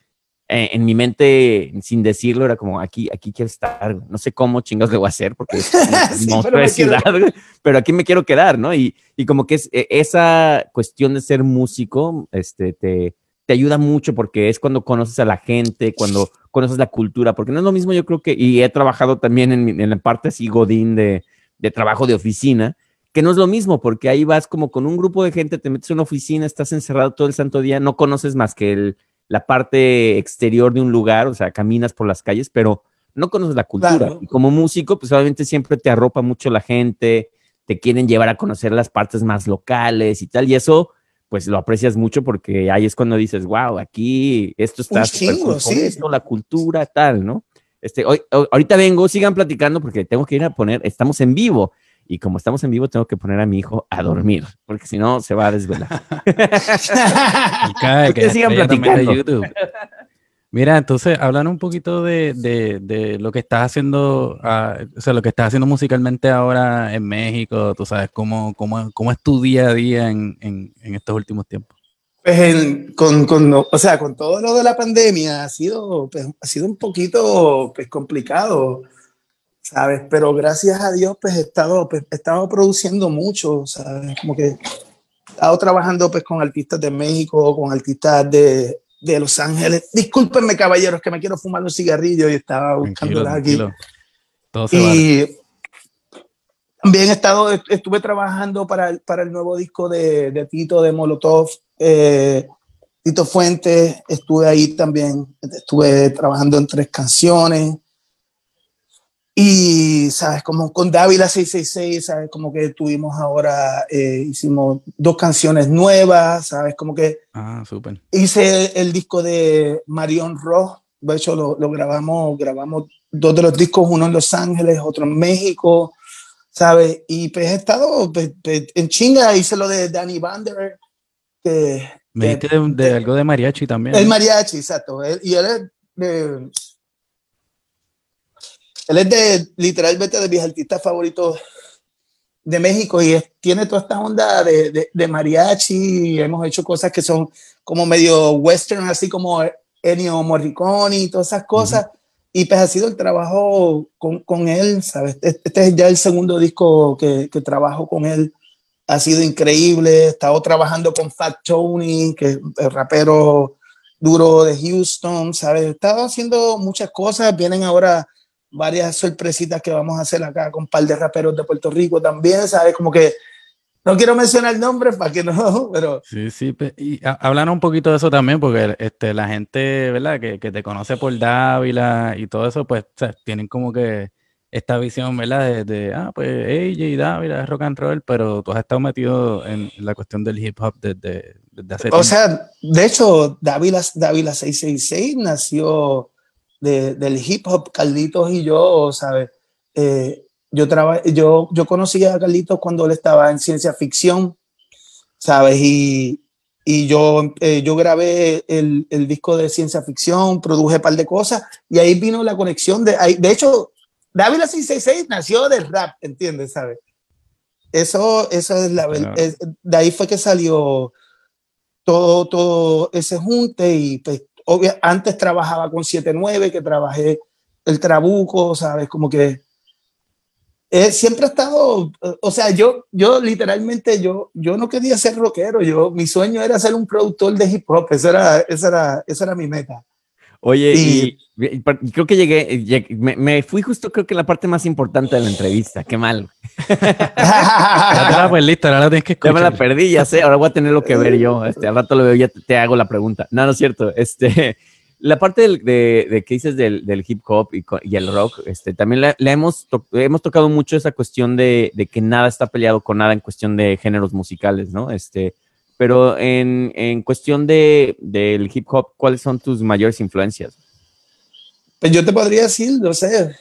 S2: eh, en mi mente, sin decirlo, era como, aquí, aquí quiero estar, no sé cómo chingados le voy a hacer, porque es
S4: Sí, pero quiero-
S2: ciudad, pero aquí me quiero quedar, ¿no? Y, y como que es, eh, esa cuestión de ser músico, este, te, te ayuda mucho porque es cuando conoces a la gente, cuando conoces la cultura, porque no es lo mismo, yo creo que, y he trabajado también en, en la parte así godín de, de trabajo de oficina, que no es lo mismo, porque ahí vas como con un grupo de gente, te metes en una oficina, estás encerrado todo el santo día, no conoces más que el, la parte exterior de un lugar, o sea, caminas por las calles, pero no conoces la cultura.
S4: Claro.
S2: Y como músico, pues obviamente siempre te arropa mucho la gente, te quieren llevar a conocer las partes más locales y tal, y eso pues lo aprecias mucho porque ahí es cuando dices, wow, aquí esto está
S4: chingo, sí.
S2: esto, la cultura, tal, ¿no? Este, hoy, hoy- ahorita vengo, sigan platicando porque tengo que ir a poner, estamos en vivo. Y como estamos en vivo, tengo que poner a mi hijo a dormir, porque si no se va a desvelar.
S3: Y cae, que
S2: sigan platicando.
S3: YouTube. Mira, entonces, hablan un poquito de, de- de lo que estás haciendo, ah, o sea, lo que estás haciendo musicalmente ahora en México, tú sabes, cómo, cómo, cómo es tu día a día en, en- en estos últimos tiempos.
S4: Pues en- con, con, o sea, con todo lo de la pandemia ha sido, pues, ha sido un poquito pues, complicado, ¿sabes? Pero gracias a Dios, pues he estado, pues, he estado produciendo mucho, ¿sabes? Como que he estado trabajando pues, con artistas de México, con artistas de, de Los Ángeles. Discúlpenme, caballeros, que me quiero fumar un cigarrillo y estaba buscándolas aquí.
S3: Todo se vale.
S4: Y También he estado, estuve trabajando para, el- para el nuevo disco de, de Tito de Molotov, eh, Tito Fuentes, estuve ahí también, estuve trabajando en tres canciones. Y, ¿sabes? Como con Dávila 666, ¿sabes? Como que tuvimos ahora, eh, hicimos dos canciones nuevas, ¿sabes? Como que
S3: Ah, súper.
S4: hice el disco de Marion Ross, de hecho lo, lo grabamos, grabamos dos de los discos, uno en Los Ángeles, otro en México, ¿sabes? Y pues he estado pues, pues, en chinga, hice lo de Danny Bander, que
S3: Me dijiste de, de algo de mariachi también.
S4: el mariachi, exacto. Él- y él es de, él es de literalmente de mis artistas favoritos de México y es- tiene toda esta onda de, de, de mariachi. hemos hecho cosas que son como medio western, así como Ennio Morricone y todas esas cosas. Y pues ha sido el trabajo con, con él, ¿sabes? Este este es ya el segundo disco que, que trabajo con él. Ha sido increíble. He estado trabajando con Fat Tony, que es el rapero duro de Houston, ¿sabes? He estado haciendo muchas cosas. Vienen ahora varias sorpresitas que vamos a hacer acá con un par de raperos de Puerto Rico también, ¿sabes? Como que no quiero mencionar nombres para que no, pero
S3: Sí, sí. Y ha- háblanos un poquito de eso también, porque este, la gente, ¿verdad? Que, que te conoce por Dávila y todo eso, pues, o sea, tienen como que esta visión, ¿verdad? De, de, ah, pues AJ Dávila es rock and roll, pero tú has estado metido en la cuestión del hip hop desde, desde hace
S4: O
S3: tiempo.
S4: sea, de hecho, Dávila, Dávila 666 nació de- del hip hop. Carlitos y yo, ¿sabes? Eh, yo, traba, yo, yo conocí a Carlitos cuando él estaba en ciencia ficción, ¿sabes? Y, y yo, eh, yo grabé el, el disco de ciencia ficción, produje un par de cosas y ahí vino la conexión. De, ahí, de hecho, Dávila 666 nació del rap, ¿entiendes? ¿Sabes? Eso, eso es la verdad.
S3: Claro.
S4: De ahí fue que salió todo, todo ese junte y pues obvia- antes trabajaba con 79, que trabajé el Trabuco, ¿sabes? Como que eh, siempre he estado, o sea, yo, yo literalmente, yo, yo no quería ser rockero, yo, mi sueño era ser un productor de hip hop, esa era, esa era, esa era mi meta.
S2: Oye,
S4: Y-
S2: y, y creo que llegué, lleg- me, me fui justo creo que la parte más importante de la entrevista, qué mal.
S3: Ya te la perdiste, ahora tienes que
S2: Ya me la
S3: escuchar.
S2: perdí, ya sé, ahora voy a tener lo que ver yo. Este, al rato lo veo, ya te, te hago la pregunta. No, no es cierto. Este, la parte del- de, de que dices del, del hip hop y el rock, este, también la, la hemos, to- hemos tocado mucho esa cuestión de, de que nada está peleado con nada en cuestión de géneros musicales, ¿no? Este, pero en, en cuestión de, del hip hop, ¿cuáles son tus mayores influencias?
S4: Pues yo te podría decir, no sé.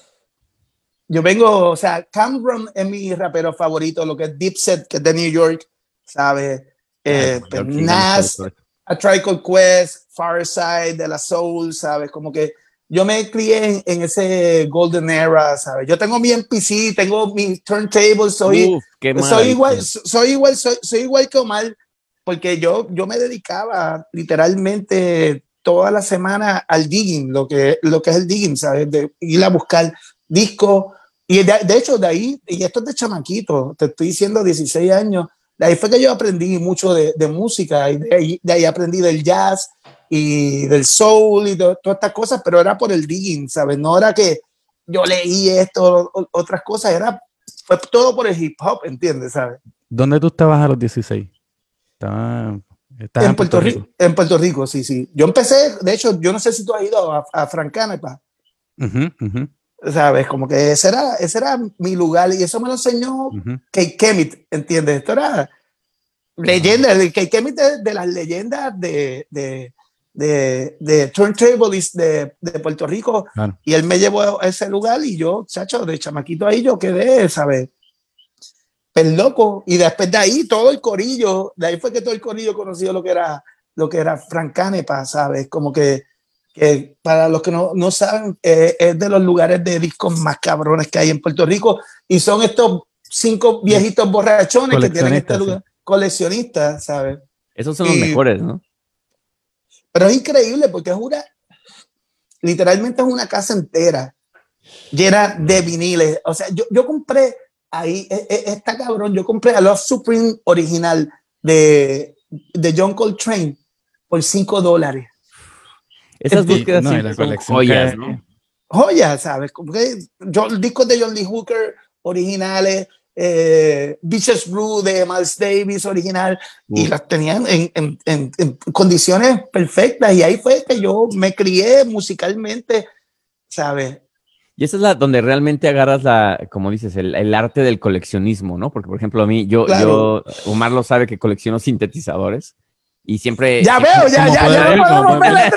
S4: Yo vengo, o sea, Cameron es mi rapero favorito, lo que es Dipset, que es de New York, ¿sabes? Eh,
S2: Ah, York, sí,
S4: Nas, A Quest, Far Side, de la Soul, ¿sabes? Como que yo me crié en, en ese golden era, ¿sabes? Yo tengo mi MPC, tengo mi turntable, soy,
S2: Uf,
S4: soy igual, soy igual, soy, soy igual que Omar, porque yo, yo me dedicaba literalmente toda la semana al digging, lo que, lo que es el digging, ¿sabes? De ir a buscar discos. Y de, de hecho, de ahí, y esto es de chamaquito, te estoy diciendo 16 años, de ahí fue que yo aprendí mucho de, de música, y de ahí, de ahí aprendí del jazz y del soul y de todas estas cosas, pero era por el digging, ¿sabes? No era que yo leí esto, o- otras cosas, era fue todo por el hip hop, ¿entiendes? ¿Sabes?
S3: ¿Dónde tú estabas a los 16? Estaba,
S4: En Puerto Rico, en Puerto Rico, sí, sí. Yo empecé, de hecho, yo no sé si tú has ido a, a Francanepa,
S3: Ujú, ujú,
S4: ¿sabes? Como que ese era, ese era mi lugar y eso me lo enseñó
S3: ujú.
S4: Kate Kemet, ¿entiendes? Esto era leyenda, el Kate Kemet de, de las leyendas de, de, de, de turntablist de, de Puerto Rico
S3: Claro.
S4: y él me llevó a ese lugar y yo, chacho, de chamaquito ahí yo quedé, ¿sabes? Pues loco. Y después de ahí todo el corillo, de ahí fue que todo el corillo conoció lo que era, lo que era Francanepa, ¿sabes? Como que, que para los que no, no saben, eh, es de los lugares de discos más cabrones que hay en Puerto Rico y son estos cinco viejitos borrachones que tienen este lugar, coleccionistas, ¿sabes?
S2: Esos son los mejores, ¿no?
S4: Pero es increíble porque es una, literalmente es una casa entera llena de viniles. O sea, yo, yo compré ahí, e- e- está cabrón, yo compré a Love Supreme original de, de John Coltrane por 5 dólares.
S2: Esas búsquedas
S3: no, y
S2: siempre son joyas,
S3: que-
S2: ¿no?
S4: Joya, ¿sabes? Como que yo, discos de John Lee Hooker originales, eh, Beaches Brew de Miles Davis original y las tenían en, en, en, condiciones perfectas y ahí fue que yo me crié musicalmente, ¿sabes?
S2: Y esa es la donde realmente agarras la, como dices, el, el arte del coleccionismo, ¿no? Porque, por ejemplo, a mí, yo, yo, Omar lo sabe que colecciono sintetizadores y siempre.
S4: Ya veo, ya, ya, ya, no podemos ver.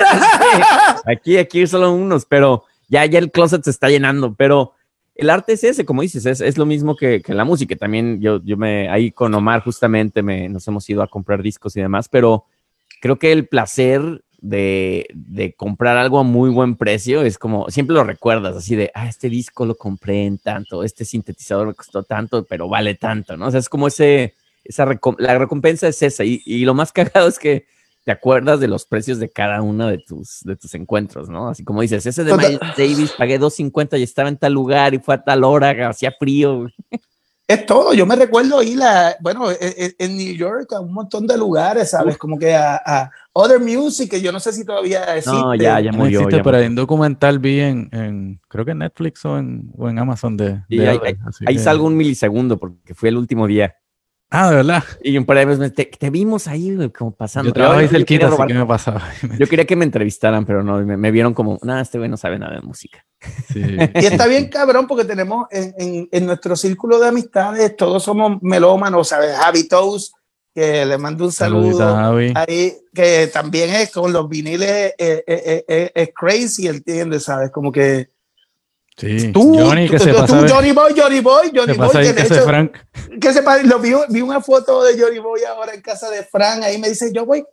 S2: Aquí, aquí solo unos, pero ya, ya el closet se está llenando, pero el arte es ese, como dices, es, es lo mismo que, que, la música. También yo, yo me, ahí con Omar justamente me, nos hemos ido a comprar discos y demás, pero creo que el placer de, de, comprar algo a muy buen precio es como, siempre lo recuerdas, así de, ah, este disco lo compré en tanto, este sintetizador me costó tanto, pero vale tanto, ¿no? O sea, es como ese, esa, la recompensa es esa. Y, y lo más cagado es que te acuerdas de los precios de cada uno de tus, de tus encuentros, ¿no? Así como dices, ese de Miles Davis pagué 2.50 y estaba en tal lugar y fue a tal hora, hacía frío.
S4: Es todo, yo me recuerdo ir a, bueno, e, e, en, New York a un montón de lugares, ¿sabes? Como que a, a, Other Music, que yo no sé si todavía existe.
S2: No, ya, ya murió.
S3: No existe,
S2: ya
S3: pero
S2: murió.
S3: en documental vi en, en, creo que en Netflix o en, o en Amazon de...
S2: Y ahí,
S3: Other,
S2: ahí, ahí
S3: que...
S2: salgo un milisegundo porque fue el último día.
S3: Ah, de verdad.
S2: Y un par de veces te, te vimos ahí, güey, como pasando.
S3: Yo trabajo ahí cerquita, así
S2: robar...
S3: que me pasaba.
S2: Yo quería que me entrevistaran, pero no, me, me vieron como, nada, este güey no sabe nada de música.
S3: Sí.
S4: Y está bien cabrón porque tenemos en, en, en, nuestro círculo de amistades, todos somos melómanos, ¿sabes? Javi Toast, que le mando un saludo.
S3: Saludita,
S4: ahí, que también es con los viniles, eh, eh, eh, es crazy, ¿entiendes? ¿Sabes? Como que...
S3: Sí.
S4: Tú,
S3: Johnny, que
S4: tú,
S3: se pasa.
S4: Johnny Boy, Johnny Boy, Johnny
S3: se
S4: Boy.
S3: pasa
S4: que de hecho,
S3: Frank.
S4: que se lo vi, vi, una foto de Johnny Boy ahora en casa de Frank. Ahí me dice, yo voy,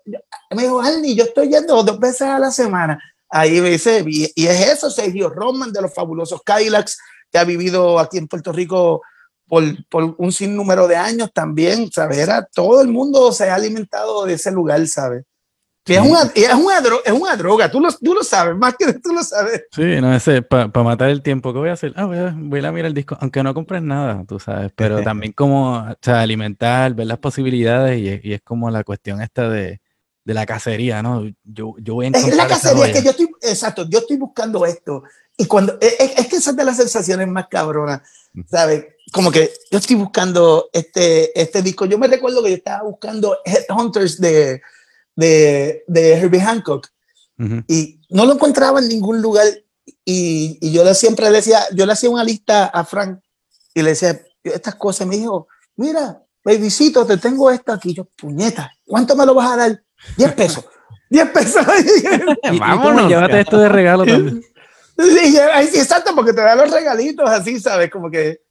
S4: me dijo, Andy, yo estoy yendo dos veces a la semana. Ahí me dice, y, y es eso, Sergio Roman de los fabulosos Cadillacs, que ha vivido aquí en Puerto Rico por, por un sinnúmero de años también, ¿sabes? Era, todo el mundo se ha alimentado de ese lugar, ¿sabes? Es una, es, una droga, es una droga, tú lo, tú lo sabes, más que tú lo sabes.
S3: Sí, no, ese, para pa matar el tiempo, ¿qué voy a hacer? Ah, voy a, voy a mirar el disco, aunque no compres nada, tú sabes, pero también como, o sea, alimentar, ver las posibilidades y, y es como la cuestión esta de, de la cacería, ¿no? Yo, yo voy a
S4: encontrar Es la cacería, es que yo estoy, exacto, yo estoy buscando esto. Y cuando, es, es que esa es de las sensaciones más cabronas, ¿sabes? Como que yo estoy buscando este, este disco. Yo me recuerdo que yo estaba buscando Headhunters de, de, de Herbie Hancock uh -huh. y no lo encontraba en ningún lugar. Y, y yo le, siempre le decía, yo le hacía una lista a Frank y le decía estas cosas. Me dijo, mira, babycito, te tengo esto aquí. Yo, puñeta, ¿cuánto me lo vas a dar? 10 pesos. 10 pesos.
S3: y, Vámonos, llévate esto de regalo también.
S4: Sí, sí, exacto, porque te da los regalitos así, ¿sabes? Como que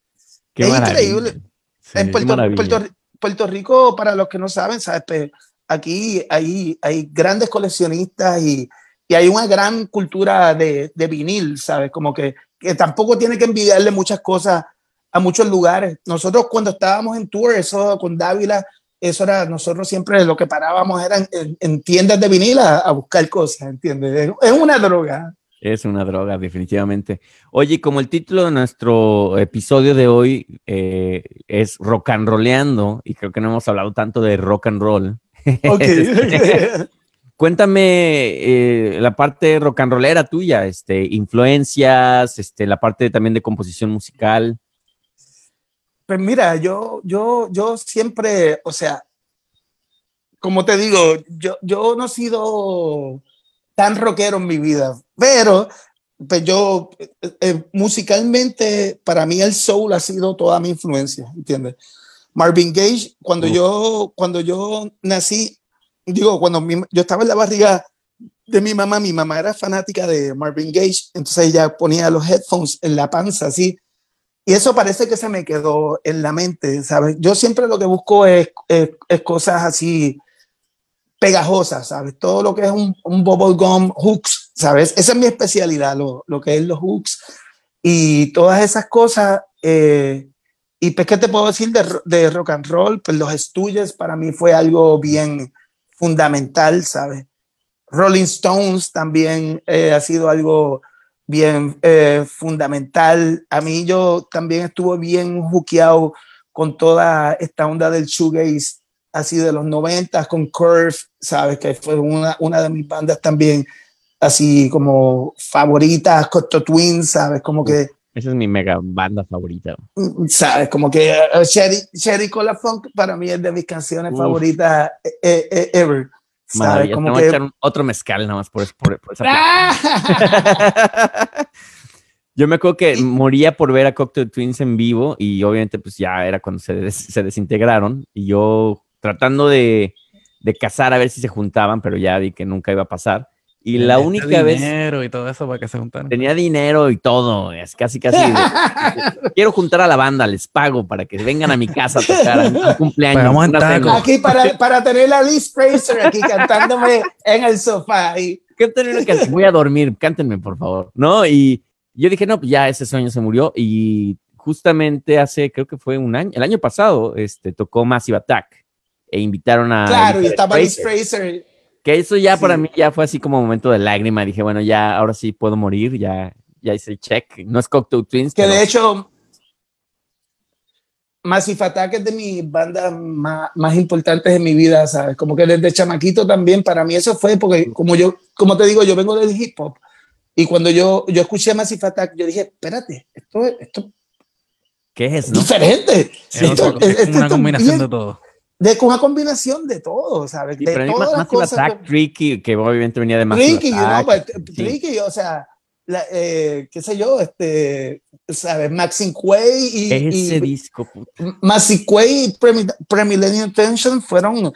S3: Qué
S4: es
S3: maravilla.
S4: increíble.
S3: Sí,
S4: en Puerto, Puerto, Puerto, Rico, para los que no saben, ¿sabes? Aquí hay, hay grandes coleccionistas y, y hay una gran cultura de, de, vinil, ¿sabes? Como que, que tampoco tiene que envidiarle muchas cosas a muchos lugares. Nosotros cuando estábamos en tour, eso con Dávila, eso era, nosotros siempre lo que parábamos era en, en, en tiendas de vinil a, a, buscar cosas, ¿entiendes? Es una droga.
S2: Es una droga, definitivamente. Oye, como el título de nuestro episodio de hoy eh, es rock and rollando, y creo que no hemos hablado tanto de rock and roll.
S4: Okay.
S2: este, cuéntame eh, la parte rock and rollera tuya, este, influencias, este, la parte también de composición musical.
S4: Pues mira, yo, yo, yo siempre, o sea, como te digo, yo, yo no he sido tan rockero en mi vida, pero pues yo eh, musicalmente para mí el soul ha sido toda mi influencia, ¿entiendes? Marvin Gaye, cuando uh. yo cuando yo nací, digo, cuando mi, yo estaba en la barriga de mi mamá, mi mamá era fanática de Marvin Gaye, entonces ella ponía los headphones en la panza así. Y eso parece que se me quedó en la mente, ¿sabes? Yo siempre lo que busco es, es, es cosas así, pegajosas, ¿sabes? Todo lo que es un, un bubble gum, hooks, ¿sabes? Esa es mi especialidad, lo, lo que es los hooks y todas esas cosas. Eh, y pues, ¿qué te puedo decir de, de, rock and roll? Pues los estudios para mí fue algo bien fundamental, ¿sabes? Rolling Stones también eh, ha sido algo bien eh, fundamental. A mí yo también estuve bien juqueado con toda esta onda del shoegaze así de los 90 con Curve, ¿sabes? Que fue una, una de mis bandas también así como favoritas, Cocteau Twins, ¿sabes? Como que
S2: Esa es mi mega banda favorita.
S4: Mm, ¿Sabes? Como que uh, Sherry, Sherry Cola Funk para mí es de mis canciones
S2: Uf.
S4: favoritas eh, eh, ever.
S2: Maravilla.
S4: Como
S2: Te voy a
S4: que...
S2: echar un- otro mezcal nada más por, por- por esa
S4: ¡Ah!
S2: Yo me acuerdo que moría por ver a Cocktail Twins en vivo y obviamente pues ya era cuando se, des- se desintegraron y yo tratando de, de cazar a ver si se juntaban, pero ya vi que nunca iba a pasar. Y la única vez
S3: dinero y todo eso para que se juntaran.
S2: tenía dinero y todo, es casi casi de- quiero juntar a la banda, les pago para que vengan a mi casa a tocar a un cumpleaños.
S4: Aquí para, para tener a Liz Fraser aquí cantándome en el sofá. Y,
S2: canción. Voy a dormir, cántenme, por favor. ¿No? Y yo dije, no, pues ya ese sueño se murió. Y justamente hace, creo que fue un año, el año pasado, este, tocó Massive Attack e invitaron a.
S4: claro, y estaba Liz
S2: Fraser.
S4: Fraser.
S2: Que eso ya
S4: Sí.
S2: para mí ya fue así como momento de lágrima. Dije, bueno, ya, ahora sí puedo morir, ya, ya hice el check. No es Cocktail Twins.
S4: Que
S2: pero
S4: de hecho, Massive Attack es de mis bandas más, más importantes en mi vida, ¿sabes? Como que desde chamaquito también, para mí eso fue porque, como yo, como te digo, yo vengo del hip hop. Y cuando yo, yo escuché Massive Attack, yo dije, espérate, esto, es- esto
S2: ¿qué es,
S4: es
S2: no?
S4: diferente.
S3: Es,
S4: Esto-
S3: es
S4: esto
S3: una
S4: está
S3: combinación
S4: bien-
S3: de todo.
S4: De una combinación de todo, ¿sabes?
S2: Sí,
S4: de
S2: pero
S4: todas
S2: Ma-
S4: las
S2: Attack,
S4: que-
S2: Tricky, que obviamente venía de Massive
S4: Tricky, you know,
S2: Attack.
S4: but
S2: sí.
S4: Tricky, o sea, la, eh, qué sé yo, este, ¿sabes? Maxine Quay y,
S2: Ese
S4: y
S2: disco, puta.
S4: Maxine Quay y Premi- Premillennium Tension fueron,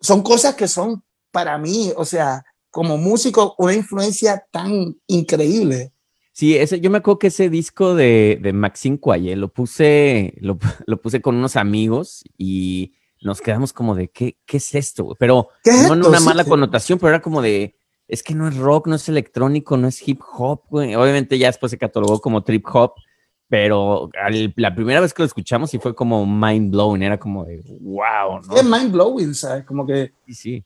S4: son cosas que son para mí, o sea, como músico, una influencia tan increíble.
S2: Sí, ese, yo me acuerdo que ese disco de, de Maxine Quaye lo puse, lo, lo puse con unos amigos y nos quedamos como de, ¿qué, qué es esto? güey? Pero
S4: ¿Qué es
S2: no en una mala connotación, pero era como de, es que no es rock, no es electrónico, no es hip hop, güey. Obviamente ya después se catalogó como trip hop, pero al- la primera vez que lo escuchamos sí fue como mind blowing, era como de, wow, ¿no?
S4: Es mind blowing, ¿sabes? Como que
S2: Sí, sí.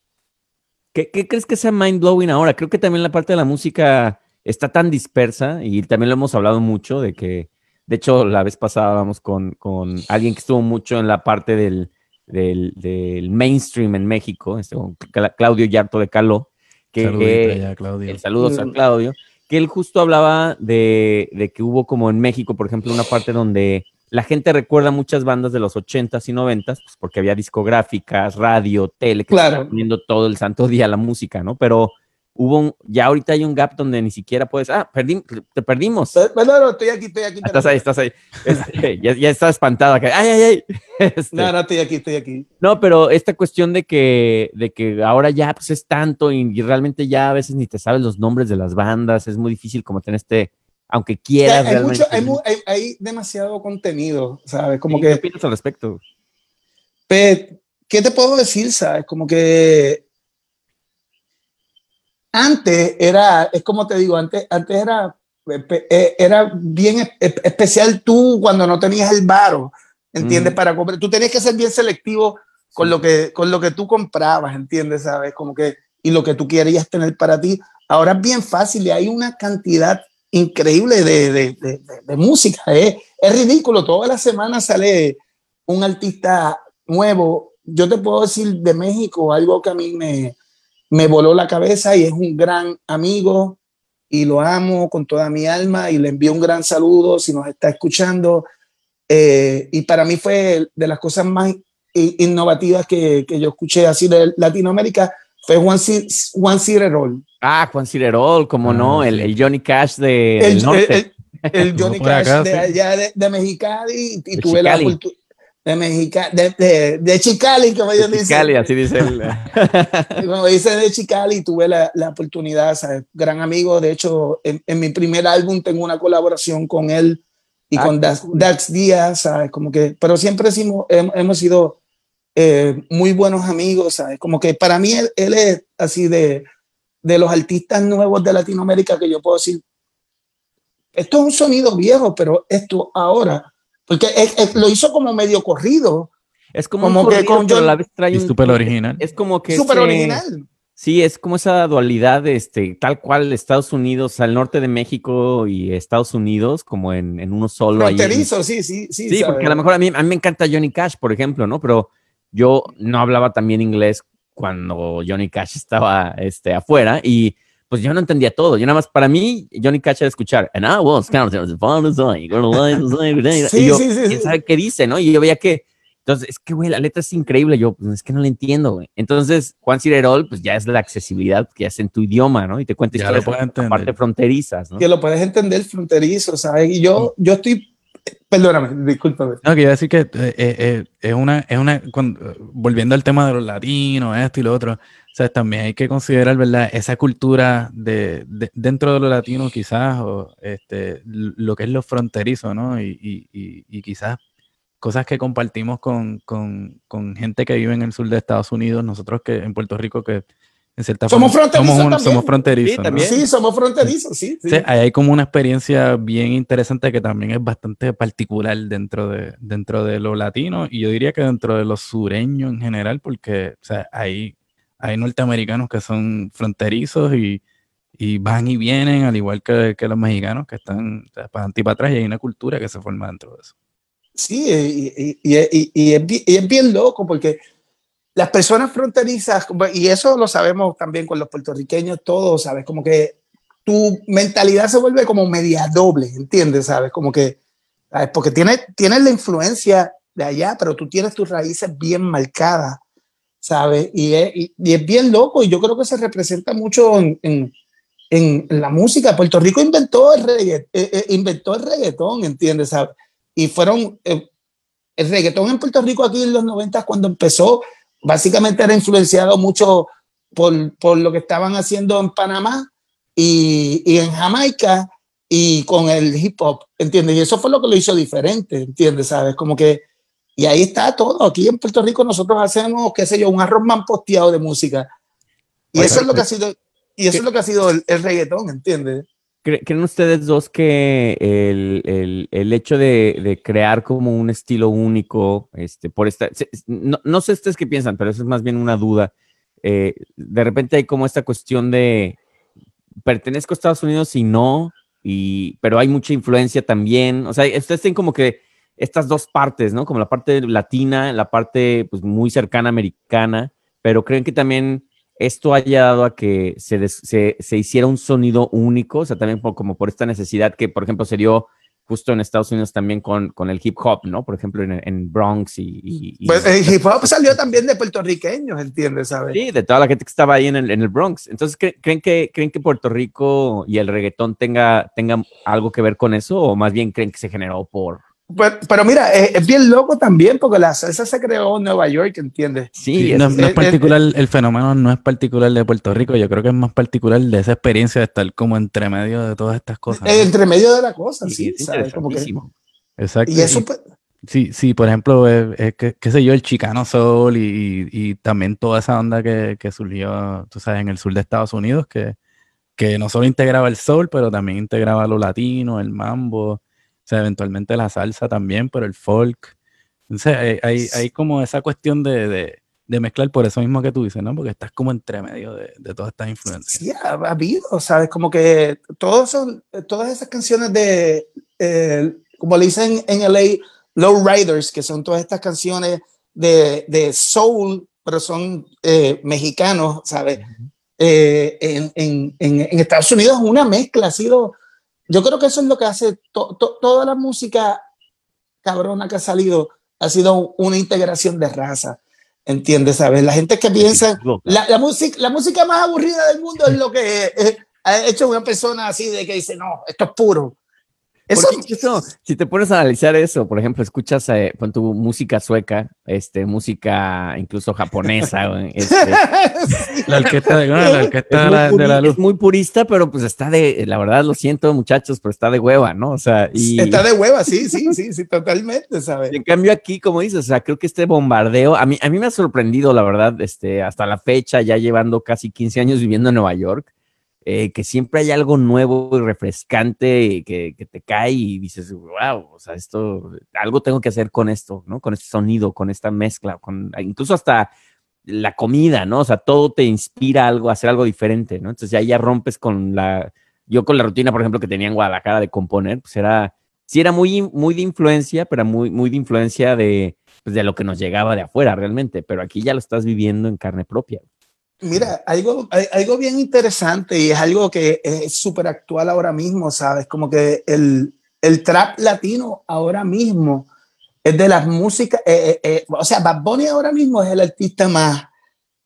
S2: ¿Qué, qué crees que sea mind blowing ahora? Creo que también la parte de la música está tan dispersa y también lo hemos hablado mucho de que, de hecho, la vez pasada hablamos con, con alguien que estuvo mucho en la parte del, del, del mainstream en México, este, con Cla- Claudio Yarto de Caló, que
S3: allá, Claudio.
S2: el saludos a
S4: Mm.
S2: Claudio, que él justo hablaba de, de que hubo como en México, por ejemplo, una parte donde la gente recuerda muchas bandas de los 80s y 90s, pues porque había discográficas, radio, tele, que
S4: Claro.
S2: estaban poniendo todo el santo día la música, ¿no? Pero hubo un, ya ahorita hay un gap donde ni siquiera puedes, ah, perdí, te perdimos.
S4: Pero no, estoy aquí, estoy aquí.
S2: Ah, Estás ahí, estás ahí. Este, ya, ya estás espantada. Ay, ay, ay. Este,
S4: No, no, estoy aquí, estoy aquí.
S2: no, pero esta cuestión de que, de que ahora ya pues es tanto y, y realmente ya a veces ni te sabes los nombres de las bandas, es muy difícil como tener este, aunque quieras
S4: hay,
S2: realmente.
S4: mucho, hay, mu- hay- hay demasiado contenido, ¿sabes? Como
S2: Sí, ¿Qué
S4: que
S2: opinas al respecto?
S4: Pe- ¿qué te puedo decir? ¿Sabes? Como que antes era, es como te digo, antes, antes era, eh, era bien especial tú cuando no tenías el varo, ¿entiendes?
S2: Mm.
S4: Para comprar, tú tenías que ser bien selectivo con lo que, con lo que tú comprabas, ¿entiendes? ¿Sabes? Como que, y lo que tú querías tener para ti. Ahora es bien fácil y hay una cantidad increíble de, de, de- de- de música. ¿eh? Es ridículo, toda la semana sale un artista nuevo. Yo te puedo decir de México algo que a mí me, me voló la cabeza y es un gran amigo y lo amo con toda mi alma y le envío un gran saludo si nos está escuchando. Eh, y para mí fue de las cosas más innovativas que, que yo escuché así de Latinoamérica fue Juan, Ci- Juan Cirerol.
S2: Ah, Juan Cirerol, como
S3: Ah,
S2: no, el,
S3: sí.
S2: el Johnny Cash de,
S4: El,
S2: del norte.
S4: el- el Johnny Cash
S3: acá,
S4: de
S3: sí.
S4: allá de, de Mexicali y tuve la
S2: Chicali.
S4: cultu- de Mexicali, de, de, de Chicali, como ellos
S2: De
S4: dicen.
S2: Cali, así dice él.
S4: Como dice de Chicali, tuve la, la oportunidad, ¿sabes? gran amigo. De hecho, en, en mi primer álbum tengo una colaboración con él y
S2: Ah,
S4: con Dax. Dax Díaz, ¿sabes? Como que, pero siempre hemos, hemos sido eh, muy buenos amigos, ¿sabes? Como que para mí él, él es así de, de los artistas nuevos de Latinoamérica que yo puedo decir, esto es un sonido viejo, pero esto ahora, porque es- es- lo hizo como medio corrido,
S2: Es como,
S4: Como que
S2: corrido,
S4: con
S2: pero a
S4: John-
S2: la vez trae un...
S3: original.
S2: Es como que...
S4: súper
S2: ese-
S4: original.
S2: Sí, es como esa dualidad, este, tal cual Estados Unidos, al norte de México y Estados Unidos, como en, en uno solo. ahí
S4: Fronterizo, sí, sí, sí.
S2: Sí,
S4: ¿sabes?
S2: porque a lo mejor a mí, a mí me encanta Johnny Cash, por ejemplo, ¿no? Pero yo no hablaba también inglés cuando Johnny Cash estaba este, afuera y pues yo no entendía todo. Yo nada más, para mí, Johnny Cash era escuchar, and I was counting lie,
S4: Sí,
S2: y yo,
S4: sí, sí,
S2: ¿quién
S4: sí.
S2: sabe qué dice, no? Y yo veía que, entonces, es que, güey, la letra es increíble. Yo, pues es que no la entiendo, güey. Entonces, Juan Cirerol, pues ya es la accesibilidad que es en tu idioma, ¿no? Y te cuenta
S3: Ya lo
S2: historias
S3: puedes entender.
S2: aparte fronterizas, ¿no?
S4: Que lo puedes entender fronterizo, ¿sabes? Y yo, yo estoy, perdóname, discúlpame.
S3: No, que decir que eh, eh, eh, es una, es una, cuando- volviendo al tema de los latinos, esto y lo otro, o sea, también hay que considerar, ¿verdad? Esa cultura de, de- dentro de los latinos quizás, o este, lo que es lo fronterizo, ¿no? Y, y- y- y quizás cosas que compartimos con, con- con gente que vive en el sur de Estados Unidos, nosotros que en Puerto Rico que en cierta
S4: Somos
S3: forma
S4: fronterizos
S3: somos, un-
S4: también.
S3: somos fronterizos,
S2: Sí,
S3: ¿no?
S4: Sí, somos fronterizos, sí. sí.
S3: Sí, ahí hay como una experiencia bien interesante que también es bastante particular dentro de, dentro de lo latino y yo diría que dentro de los sureños en general, porque o sea, hay, hay norteamericanos que son fronterizos y, y van y vienen, al igual que, que los mexicanos que están o sea, para adelante y para atrás y hay una cultura que se forma dentro de eso.
S4: Sí, y, y- y- y- y es, es bien loco porque las personas fronterizas, y eso lo sabemos también con los puertorriqueños, todos, ¿sabes? Como que tu mentalidad se vuelve como media doble, ¿entiendes? ¿Sabes? Como que, ¿sabes? Porque tienes, tienes la influencia de allá, pero tú tienes tus raíces bien marcadas, ¿sabes? Y es, y- y es bien loco y yo creo que se representa mucho en- en- en la música. Puerto Rico inventó el, regga- eh, eh, inventó el reggaetón, ¿entiendes? ¿Sabes? y fueron eh, el reggaetón en Puerto Rico aquí en los 90 cuando empezó básicamente era influenciado mucho por, por lo que estaban haciendo en Panamá y, y en Jamaica y con el hip hop, ¿entiendes? Y eso fue lo que lo hizo diferente, ¿entiendes? ¿Sabes? Como que, y ahí está todo. Aquí en Puerto Rico nosotros hacemos, qué sé yo, un arroz man posteado de música. Y
S2: Oye,
S4: eso es lo que ha sido, y eso es lo que ha sido el, el reggaetón, ¿entiendes?
S2: ¿Cre- ¿Creen ustedes dos que el, el- el hecho de, de crear como un estilo único, este, por esta, no, no sé ustedes qué piensan, pero eso es más bien una duda. eh, de repente hay como esta cuestión de pertenezco a Estados Unidos y no, y, pero hay mucha influencia también. O sea, ustedes tienen como que estas dos partes, ¿no? Como la parte latina, la parte pues, muy cercana americana, pero creen que también esto haya dado a que se, des- se, se hiciera un sonido único, o sea, también por- como por esta necesidad que, por ejemplo, se dio justo en Estados Unidos también con, con el hip hop, ¿no? Por ejemplo, en, en Bronx y... y- y-
S4: Pues el hip hop salió también de puertorriqueños, ¿entiendes? ¿Sabes?
S2: Sí, de toda la gente que estaba ahí en el, en el Bronx. Entonces, ¿cre- ¿creen que, ¿creen que Puerto Rico y el reggaetón tenga, tenga algo que ver con eso? ¿O más bien creen que se generó por...
S4: Pero, pero mira, es, es bien loco también porque la salsa se creó en Nueva York, ¿entiendes?
S2: Sí,
S3: Sí, no,
S2: es-
S3: no es particular, el fenómeno no es particular de Puerto Rico, yo creo que es más particular de esa experiencia de estar como entre medio de todas estas cosas. ¿no?
S4: Entre medio de la cosa,
S2: sí,
S4: sí,
S2: es
S4: ¿sabes? Como que.
S3: Exacto.
S4: y eso,
S3: y-
S4: pues,
S3: Sí, sí, por ejemplo, es, es que, qué sé yo, el Chicano Soul y, y- y también toda esa onda que, que surgió, tú sabes, en el sur de Estados Unidos, que, que no solo integraba el soul, pero también integraba lo latino, el mambo, o sea, eventualmente la salsa también, pero el folk. Entonces, hay, hay, hay como esa cuestión de, de, de mezclar por eso mismo que tú dices, ¿no? Porque estás como entre medio de, de todas estas influencias.
S4: sí, ha, ha habido, ¿sabes? Como que todos esos- todas esas canciones de, eh, como le dicen en LA, Low Riders, que son todas estas canciones de, de soul, pero son eh, mexicanos, ¿sabes? Eh, en, en, en, en Estados Unidos una mezcla, ha sido, yo creo que eso es lo que hace to- to- toda la música cabrona que ha salido, ha sido una integración de raza, ¿entiendes? ¿Sabes? La gente que piensa, la, la, música, la música más aburrida del mundo es lo que eh, ha hecho una persona así de que dice, no, esto es puro. Eso,
S2: si te pones a analizar eso, por ejemplo, escuchas eh, con tu música sueca, este, música incluso japonesa, este.
S3: La orquesta de, la de la, de la luz.
S2: es muy purista, pero pues está de, la verdad lo siento muchachos, pero está de hueva, ¿no? O sea, y
S4: Está de hueva, sí, sí, sí, sí, totalmente, ¿sabes?
S2: en cambio aquí, como dices, o sea, creo que este bombardeo, a mí, a mí me ha sorprendido, la verdad, este, hasta la fecha, ya llevando casi 15 años viviendo en Nueva York, eh, que siempre hay algo nuevo y refrescante que, que te cae y dices, wow, o sea, esto, algo tengo que hacer con esto, ¿no? Con este sonido, con esta mezcla, con incluso hasta la comida, ¿no? O sea, todo te inspira a algo, a hacer algo diferente, ¿no? Entonces ya, ya rompes con la, yo con la rutina, por ejemplo, que tenía en Guadalajara de componer, pues era, sí era muy, muy de influencia, pero muy, muy de influencia de, pues, de lo que nos llegaba de afuera realmente, pero aquí ya lo estás viviendo en carne propia.
S4: Mira, algo, algo bien interesante y es algo que es súper actual ahora mismo, ¿sabes? Como que el, el trap latino ahora mismo es de las músicas, eh, eh, eh, o sea, Bad Bunny ahora mismo es el artista más,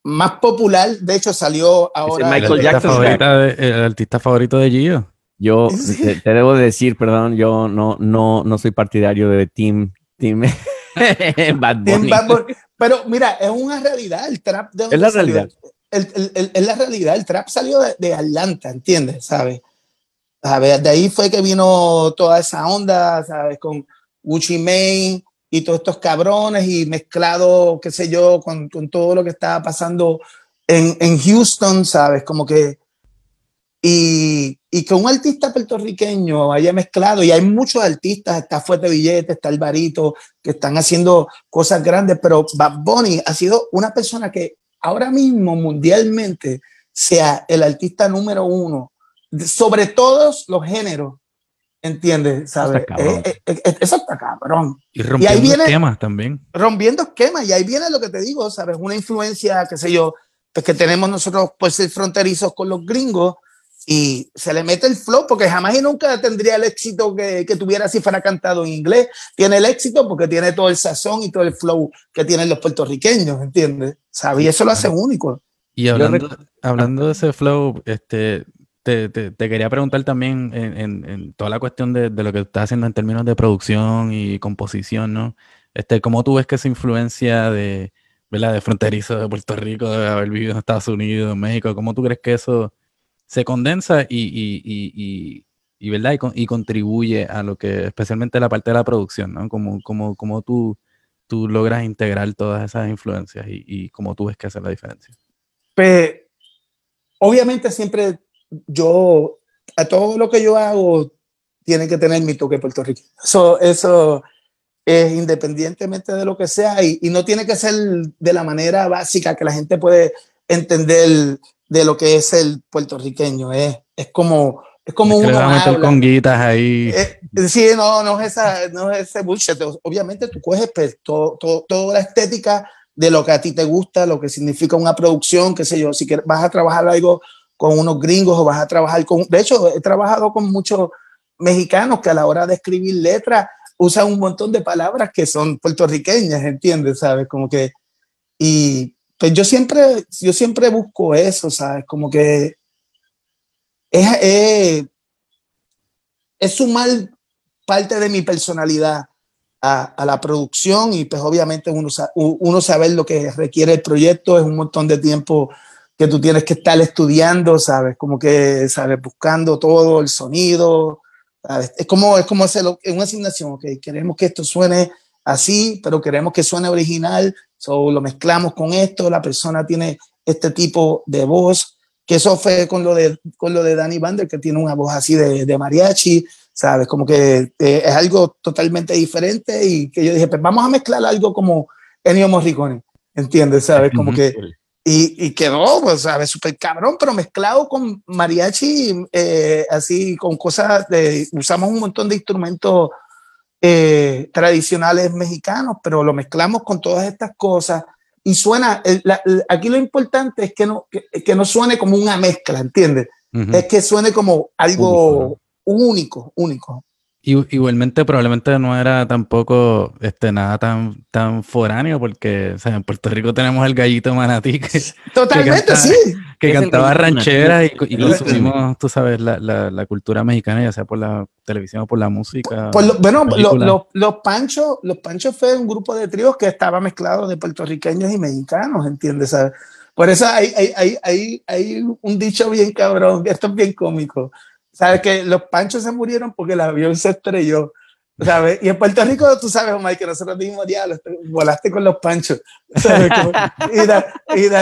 S4: más popular, de hecho salió ahora...
S3: Michael Jackson. el artista favorito de Gio.
S2: Yo te, debo decir, perdón, yo no, no, no soy partidario de Team, team Bad Bunny.
S4: Pero mira, es una realidad, el trap de...
S2: Es la realidad
S4: es la realidad, el trap salió de, Atlanta, ¿entiendes? ¿Sabes? A ver, de ahí fue que vino toda esa onda, ¿sabes? Con Gucci Mane y todos estos cabrones y mezclado, qué sé yo, con, con todo lo que estaba pasando en, en, Houston, ¿sabes? Como que... Y, y que un artista puertorriqueño haya mezclado, y hay muchos artistas, está Fuerte Billete, está Alvarito, que están haciendo cosas grandes, pero Bad Bunny ha sido una persona que ahora mismo mundialmente sea el artista número uno sobre todos los géneros, ¿entiendes? ¿Sabes? Eh, eh, eh, eso está cabrón.
S3: Y rompiendo ahí viene, esquemas también.
S4: Rompiendo esquemas, y ahí viene lo que te digo, ¿sabes? Una influencia, qué sé yo, pues que tenemos nosotros por ser fronterizos con los gringos, y se le mete el flow porque jamás y nunca tendría el éxito que, que, tuviera si fuera cantado en inglés. Tiene el éxito porque tiene todo el sazón y todo el flow que tienen los puertorriqueños, ¿entiendes? ¿Sabes? Y eso lo hace único.
S3: Y hablando, hablando de ese flow, este, te, te, te quería preguntar también en, en, en toda la cuestión de, de, lo que estás haciendo en términos de producción y composición, ¿no? Este, ¿Cómo tú ves que esa influencia de, ¿verdad? de fronterizo de Puerto Rico, de haber vivido en Estados Unidos, en México, cómo tú crees que eso se condensa y, y, y, y ¿verdad? Y, contribuye a lo que, especialmente la parte de la producción, ¿no? Como, como, como tú, tú logras integrar todas esas influencias y, cómo tú ves que hace la diferencia.
S4: Pues, obviamente siempre yo, a todo lo que yo hago, tiene que tener mi toque Puerto Rico. Eso es independientemente de lo que sea y, y no tiene que ser de la manera básica que la gente puede entender de lo que es el puertorriqueño. Es, es como, es como
S3: uno habla. con guitas ahí.
S4: Eh, sí, no, no es, esa, no es ese bullshit. Obviamente tú coges pues, todo, todo, toda la estética de lo que a ti te gusta, lo que significa una producción, qué sé yo, si quieres, vas a trabajar algo con unos gringos o vas a trabajar con... De hecho, he trabajado con muchos mexicanos que a la hora de escribir letras usan un montón de palabras que son puertorriqueñas, ¿entiendes? ¿Sabes? Como que... Y, pues yo siempre, yo siempre busco eso, ¿sabes? Como que es, es, sumar parte de mi personalidad a, la producción y pues obviamente uno, uno sabe lo que requiere el proyecto, es un montón de tiempo que tú tienes que estar estudiando, ¿sabes? Como que, ¿sabes? Buscando todo el sonido. Es como, es como hacerlo en una asignación, ok, queremos que esto suene así, pero queremos que suene original, so lo mezclamos con esto, la persona tiene este tipo de voz, que eso fue con lo de, con lo de Danny Bander, que tiene una voz así de, de mariachi, ¿sabes? Como que eh, es algo totalmente diferente y que yo dije, pues vamos a mezclar algo como Ennio Morricone, ¿entiendes? ¿Sabes? Como que... Y, y, quedó, pues, ¿sabes? Súper cabrón, pero mezclado con mariachi, eh, así, con cosas de... Usamos un montón de instrumentos eh, tradicionales mexicanos, pero lo mezclamos con todas estas cosas y suena, aquí lo importante es que no, que, no suene como una mezcla, ¿entiendes? Es que suene como algo único, único.
S3: Igualmente probablemente no era tampoco este, nada tan, tan foráneo, porque en Puerto Rico tenemos el gallito manatí que,
S4: Totalmente, sí.
S3: Que cantaba rancheras y, y, consumimos, tú sabes, la, la, la, cultura mexicana, ya sea por la televisión o por la música.
S4: bueno, los Panchos los Panchos fue un grupo de tríos que estaba mezclado de puertorriqueños y mexicanos, ¿entiendes? Por eso hay, hay, hay, hay, hay un dicho bien cabrón, que esto es bien cómico ¿Sabes que Los panchos se murieron porque el avión se estrelló. ¿Sabes? Y en Puerto Rico, tú sabes, Omar, que nosotros dijimos, diablo, volaste con los panchos. Y, de,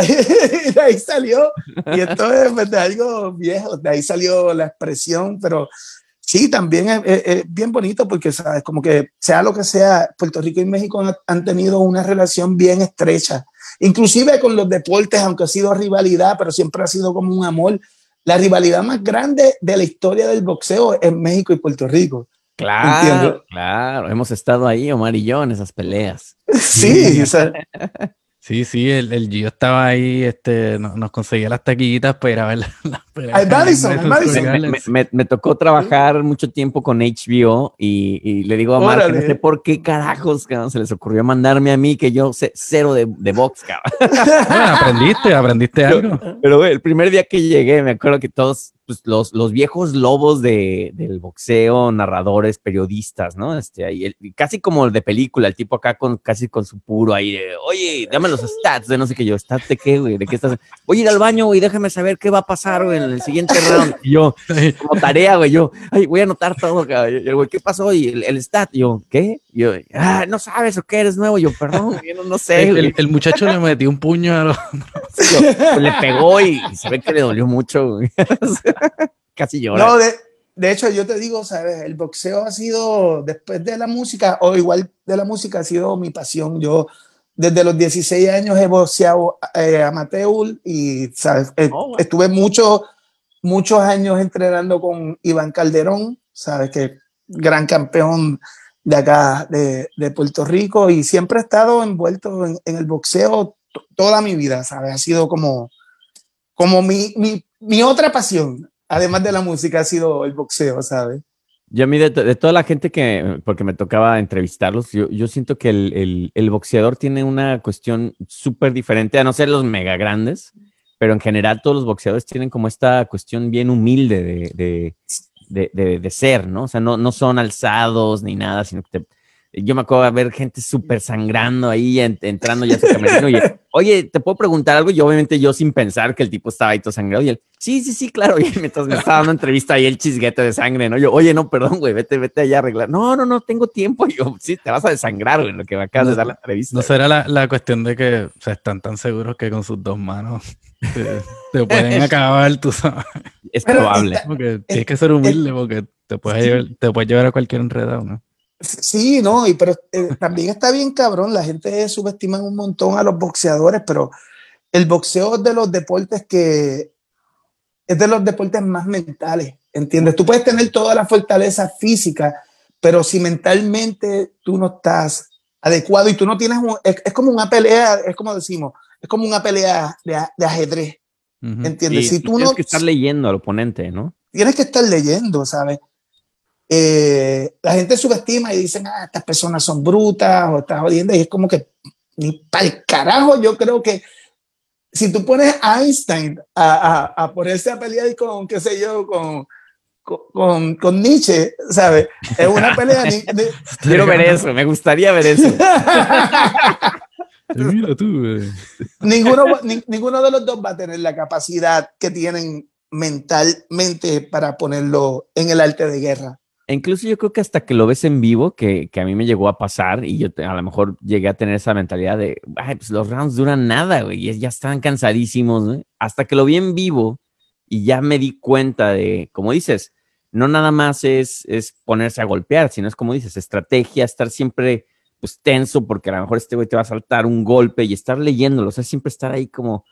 S4: ahí, salió, y esto es pues, de algo viejo, de ahí salió la expresión, pero sí, también es, bien bonito porque, ¿sabes? Como que sea lo que sea, Puerto Rico y México han, han, tenido una relación bien estrecha, inclusive con los deportes, aunque ha sido rivalidad, pero siempre ha sido como un amor la rivalidad más grande de la historia del boxeo es México y Puerto Rico.
S2: Claro, claro, hemos estado ahí, Omar y yo, en esas peleas.
S4: Sí,
S3: Sí, sí, el, el Gio estaba ahí, este, no- nos conseguía las taquillitas para ir a ver. Square
S2: Me, tocó trabajar mucho tiempo con HBO y, y le digo a Mark, no sé por qué carajos cabrón, se les ocurrió mandarme a mí que yo sé cero de, de box, cabrón.
S3: Bueno, aprendiste, aprendiste algo.
S2: Pero güey, el primer día que llegué, me acuerdo que todos pues, los, los viejos lobos de, del boxeo, narradores, periodistas, ¿no? Este, ahí, el- casi como el de película, el tipo acá con casi con su puro ahí de, oye, dame los stats de no sé qué yo, ¿stats de qué, güey? ¿De qué estás? Voy a ir al baño, güey, déjame saber qué va a pasar, güey, en el siguiente round. Y yo, como tarea, güey, yo, ay, voy a anotar todo. Y güey, ¿qué pasó? Y el, el stat, y yo, ¿qué? Y yo, ah, no sabes o qué, eres nuevo. Y yo, perdón, yo no, no sé,
S3: El,
S2: güey.
S3: el- el muchacho le metió un puño a los...
S2: Yo, pues, le pegó y, y se ve que le dolió mucho. Casi llora.
S4: No, de, de hecho, yo te digo, ¿sabes? El boxeo ha sido, después de la música, o igual de la música, ha sido mi pasión. Yo desde los 16 años he boxeado eh, amateur y, ¿sabes? Eh,
S2: Oh, wow.
S4: Estuve muchos, muchos años entrenando con Iván Calderón, ¿sabes? Que gran campeón de acá, de, de Puerto Rico, y siempre he estado envuelto en, en el boxeo to- toda mi vida, ¿sabes? Ha sido como, como mi, mi, mi otra pasión, además de la música, ha sido el boxeo, ¿sabes?
S2: Yo a mí, de, de toda la gente que, porque me tocaba entrevistarlos, yo, yo siento que el, el- el boxeador tiene una cuestión súper diferente, a no ser los mega grandes, pero en general todos los boxeadores tienen como esta cuestión bien humilde de, de, de- de- de ser, ¿no? O sea, no, no son alzados ni nada, sino que te- yo me acuerdo de ver gente súper sangrando ahí, en- entrando ya a su camerino, y, oye, ¿te puedo preguntar algo? Y obviamente yo sin pensar que el tipo estaba ahí todo sangrado, y él, sí, sí, sí, claro, y mientras me estaba dando entrevista ahí el chisguete de sangre, ¿no? Yo, oye, no, perdón, güey, vete, vete allá a arreglar. No, no, no, tengo tiempo. Y yo, sí, te vas a desangrar, güey, lo que me acabas
S3: No,
S2: de dar la entrevista.
S3: No será la, la cuestión de que o sea, están tan seguros que con sus dos manos te, te pueden acabar, tú sabes.
S2: es
S4: Pero
S2: probable.
S4: está-
S3: Porque tienes que ser humilde porque te puedes llevar, te puedes llevar a cualquier enredado, ¿no?
S4: Sí, no, y pero eh, también está bien cabrón, la gente subestima un montón a los boxeadores, pero el boxeo es de los deportes que es de los deportes más mentales, ¿entiendes? Tú puedes tener toda la fortaleza física, pero si mentalmente tú no estás adecuado y tú no tienes un, es, es como una pelea, es como decimos, es como una pelea de, de ajedrez,
S3: Ujú.
S4: ¿entiendes?
S2: Sí,
S4: si tú
S2: tienes
S4: no
S2: que estar leyendo al oponente, ¿no?
S4: tienes que estar leyendo, ¿sabes? Eh, la gente subestima y dicen, ah, estas personas son brutas o estás jodiendo, y es como que ni para el carajo. Yo creo que si tú pones a Einstein a, a, a ponerse a pelear con, qué sé yo, con, con, con Nietzsche, ¿sabes? Es una pelea. ni- ni-
S2: Quiero ver eso, me gustaría ver eso.
S3: Eh, Mira tú, güey.
S4: ninguno, ni- ninguno de los dos va a tener la capacidad que tienen mentalmente para ponerlo en el arte de guerra.
S2: E incluso yo creo que hasta que lo ves en vivo, que, que a mí me llegó a pasar y yo te- a lo mejor llegué a tener esa mentalidad de, ay, pues los rounds duran nada, güey, y ya están cansadísimos, ¿no? Hasta que lo vi en vivo y ya me di cuenta de, como dices, no nada más es, es ponerse a golpear, sino es como dices, estrategia, estar siempre pues tenso porque a lo mejor este güey te va a saltar un golpe y estar leyéndolo, o sea, siempre estar ahí como...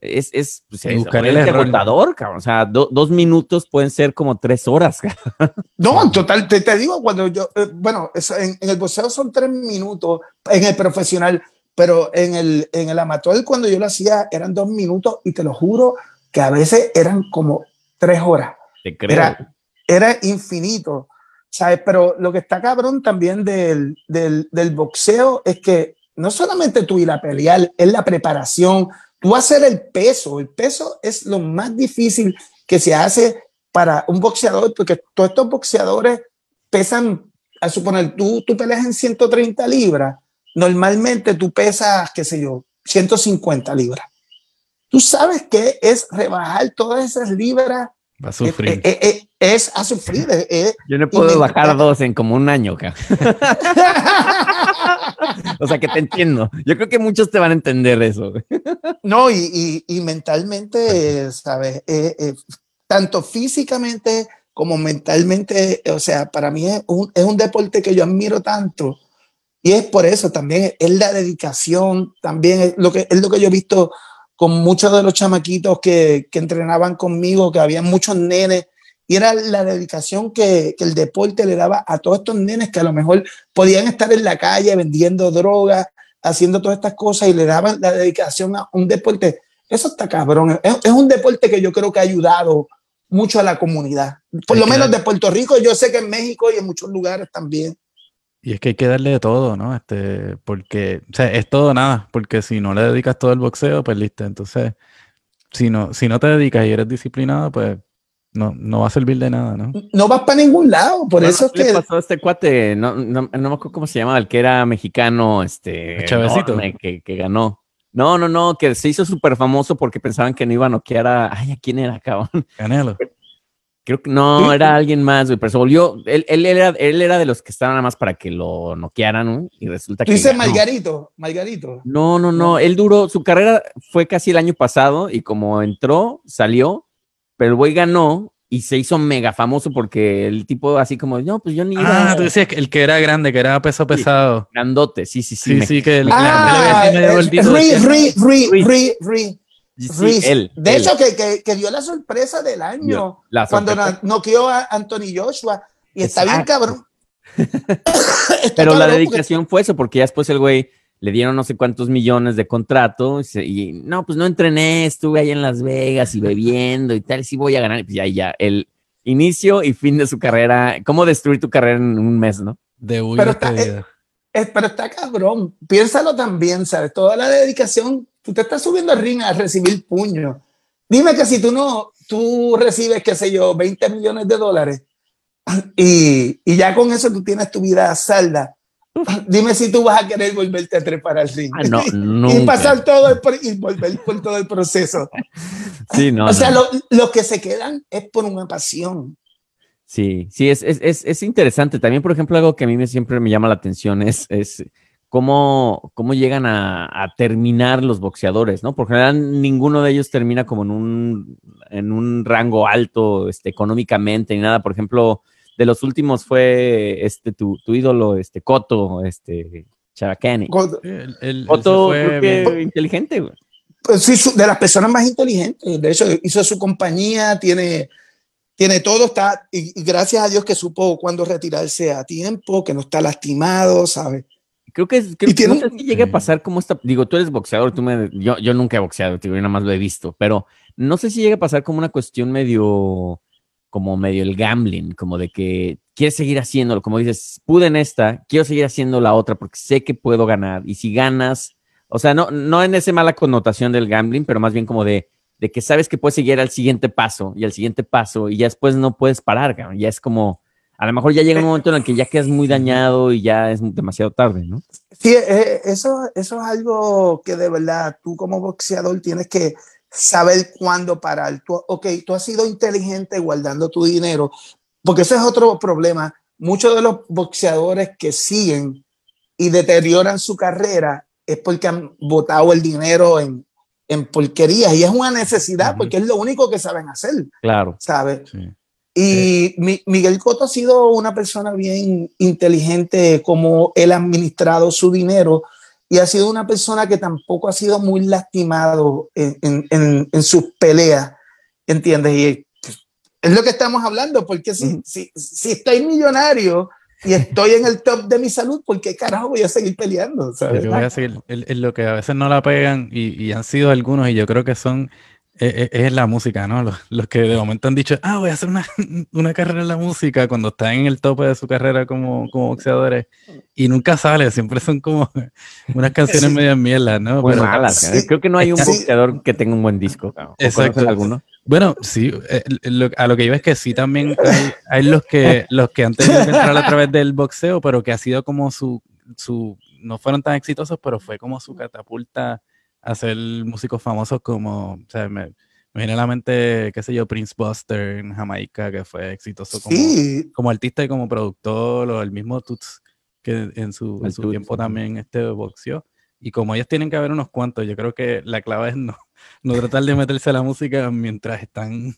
S2: Es, es, pues, es agotador, cabrón. O sea, do- dos minutos pueden ser como tres horas, cabrón.
S4: No, total, te, te digo, cuando yo, eh, bueno, eso en, en el boxeo son tres minutos, en el profesional, pero en el, en el amateur cuando yo lo hacía eran dos minutos y te lo juro que a veces eran como tres horas.
S2: Te creo.
S4: Era, era infinito, ¿sabes? Pero lo que está cabrón también del, del, del boxeo es que no solamente tú ir a pelear, es la preparación, tú hacer el peso, el peso es lo más difícil que se hace para un boxeador, porque todos estos boxeadores pesan, a suponer, tú, tú peleas en 130 libras, normalmente tú pesas, qué sé yo, 150 libras. Tú sabes que es rebajar todas esas libras
S3: Va a sufrir.
S4: es- es- es a sufrir. es- es-
S2: Yo no puedo bajar dos en como un año, o sea que te entiendo. Yo creo que muchos te van a entender eso.
S4: no, y, y- y mentalmente, ¿sabes? Eh, eh, tanto físicamente como mentalmente, o sea, para mí es un, es un deporte que yo admiro tanto. Y es por eso también, es la dedicación, también es lo que, es lo que yo he visto con muchos de los chamaquitos que, que entrenaban conmigo, que había muchos nenes, y era la dedicación que, que el deporte le daba a todos estos nenes que a lo mejor podían estar en la calle vendiendo drogas, haciendo todas estas cosas y le daban la dedicación a un deporte. Eso está cabrón. Es, es un deporte que yo creo que ha ayudado mucho a la comunidad. Por
S3: Hay
S4: lo menos
S3: dar-
S4: de Puerto Rico, yo sé que en México y en muchos lugares también.
S3: Y es que hay que darle de todo, ¿no? Este, porque, o sea, es todo nada, porque si no le dedicas todo el boxeo, perdiste. Entonces, si no, si no te dedicas y eres disciplinado, pues no, no va a servir de nada, ¿no?
S4: No vas para ningún lado, por
S2: Bueno,
S4: eso es
S2: ¿qué
S4: que
S2: le pasó a este cuate? No, no, no me acuerdo cómo se llamaba, el que era mexicano, este.
S3: Chavecito.
S2: enorme, que, que ganó. No, no, no, que se hizo súper famoso porque pensaban que no iba a noquear a. Ay, ¿a quién era, cabrón?
S3: Canelo.
S2: Creo que no,
S4: Sí.
S2: era alguien más, güey, pero se volvió. Él, él, era, él era de los que estaban nada más para que lo noquearan, ¿no? Y resulta que. ganó.
S4: Margarito, Margarito.
S2: No, no, no. Él duró, su carrera fue casi el año pasado y como entró, salió, pero el güey ganó y se hizo mega famoso porque el tipo así como, no, pues yo ni iba
S3: Ah, tú decías que el que era grande, que era peso pesado.
S2: grandote, sí, sí, sí.
S3: Sí, sí, que el,
S4: Ah, Ri, Ri, Ri,
S2: Ri.
S4: Ri, Ri,
S2: sí,
S4: Ri.
S2: él.
S4: De hecho, que, que, que dio la sorpresa del año cuando noqueó a Anthony Joshua. Y está bien cabrón.
S2: Pero la dedicación fue eso, porque ya después el güey le dieron no sé cuántos millones de contrato y, se- y, no, pues no entrené, estuve ahí en Las Vegas y bebiendo y tal, sí voy a ganar. Y pues ya, ya, el inicio y fin de su carrera, cómo destruir tu carrera en un mes, ¿no?
S3: debut y
S4: Pero está-. Eh, pero está cabrón. Piénsalo también, ¿sabes? Toda la dedicación. Tú te estás subiendo al ring a recibir puños. Dime que si tú no, tú recibes, qué sé yo, 20 millones de dólares y, y ya con eso tú tienes tu vida salda. Dime si tú vas a querer volverte a trepar al ring.
S2: Ah, no,
S4: y
S2: nunca.
S4: pasar todo el, y volver por todo el proceso.
S2: Sí, no,
S4: o sea,
S2: no.
S4: lo- los que se quedan es por una pasión.
S2: Sí, sí, es, es, es, es interesante. También, por ejemplo, algo que a mí me, siempre me llama la atención es, es cómo, cómo llegan a, a terminar los boxeadores, ¿no? Porque en general ninguno de ellos termina como en un, en un rango alto este, económicamente ni nada. Por ejemplo, de los últimos fue este tu, tu ídolo, este Coto, este Chavacani.
S3: Él- él se
S2: Coto,
S3: fue
S2: creo que
S3: bien.
S2: inteligente, güey.
S4: pues sí, de las personas más inteligentes. De hecho, hizo su compañía, tiene, tiene todo, está, y, y gracias a Dios que supo cuándo retirarse a tiempo, que no está lastimado, ¿sabes?
S2: Creo que, es- creo que no sé si llegue a
S3: Sí.
S2: pasar como esta. Digo, tú eres boxeador, tú me. Yo, yo nunca he boxeado, tío, yo nada más lo he visto, pero no sé si llega a pasar como una cuestión medio. Como medio el gambling, como de que quieres seguir haciéndolo, como dices, pude en esta, quiero seguir haciendo la otra porque sé que puedo ganar. Y si ganas, o sea, no, no en esa mala connotación del gambling, pero más bien como de, de que sabes que puedes seguir al siguiente paso y al siguiente paso y ya después no puedes parar, ya es como. A lo mejor ya llega un momento en el que ya quedas muy dañado y ya es demasiado tarde, ¿no?
S4: Sí, eh, eso, eso es algo que de verdad tú como boxeador tienes que saber cuándo parar. Tú, ok, tú has sido inteligente guardando tu dinero, porque ese es otro problema. Muchos de los boxeadores que siguen y deterioran su carrera es porque han botado el dinero en, en porquerías y es una necesidad porque es lo único que saben hacer,
S2: Claro.
S4: ¿sabes?
S3: Sí.
S4: Y Mi- Miguel Cotto ha sido una persona bien inteligente como él ha administrado su dinero y ha sido una persona que tampoco ha sido muy lastimado en, en- en- en sus peleas, ¿entiendes? Y es lo que estamos hablando, porque si, si, si estoy millonario y estoy en el top de mi salud, ¿por qué carajo voy a seguir peleando? ¿sabes?
S3: Yo voy a seguir. Es es lo que a veces no la pegan y, y han sido algunos, y yo creo que son. Eh, eh, Es, la música, ¿no? Los, los que de momento han dicho, ah, voy a hacer una, una carrera en la música cuando están en el tope de su carrera como, como boxeadores y nunca sale, siempre son como unas canciones
S4: Sí.
S3: medio mierda, ¿no?
S2: Muy
S3: Pero-
S2: malas.
S4: sí.
S2: cabrón. Creo que no hay un boxeador que tenga un buen disco. cabrón. ¿O
S3: Exacto.
S2: alguno?
S3: Bueno, sí, eh, lo- a lo que iba es que sí también hay, hay los que los que han tenido que entrar a través del boxeo, pero que ha sido como su, su, no fueron tan exitosos, pero fue como su catapulta a ser músicos famosos como, o sea, me, me viene a la mente, qué sé yo, Prince Buster en Jamaica, que fue exitoso como,
S4: Sí,
S3: como artista y como productor, o el mismo Toots, que en su, en su tiempo también este boxeó. Y como ellos tienen que haber unos cuantos, yo creo que la clave es no, no tratar de meterse a la música mientras están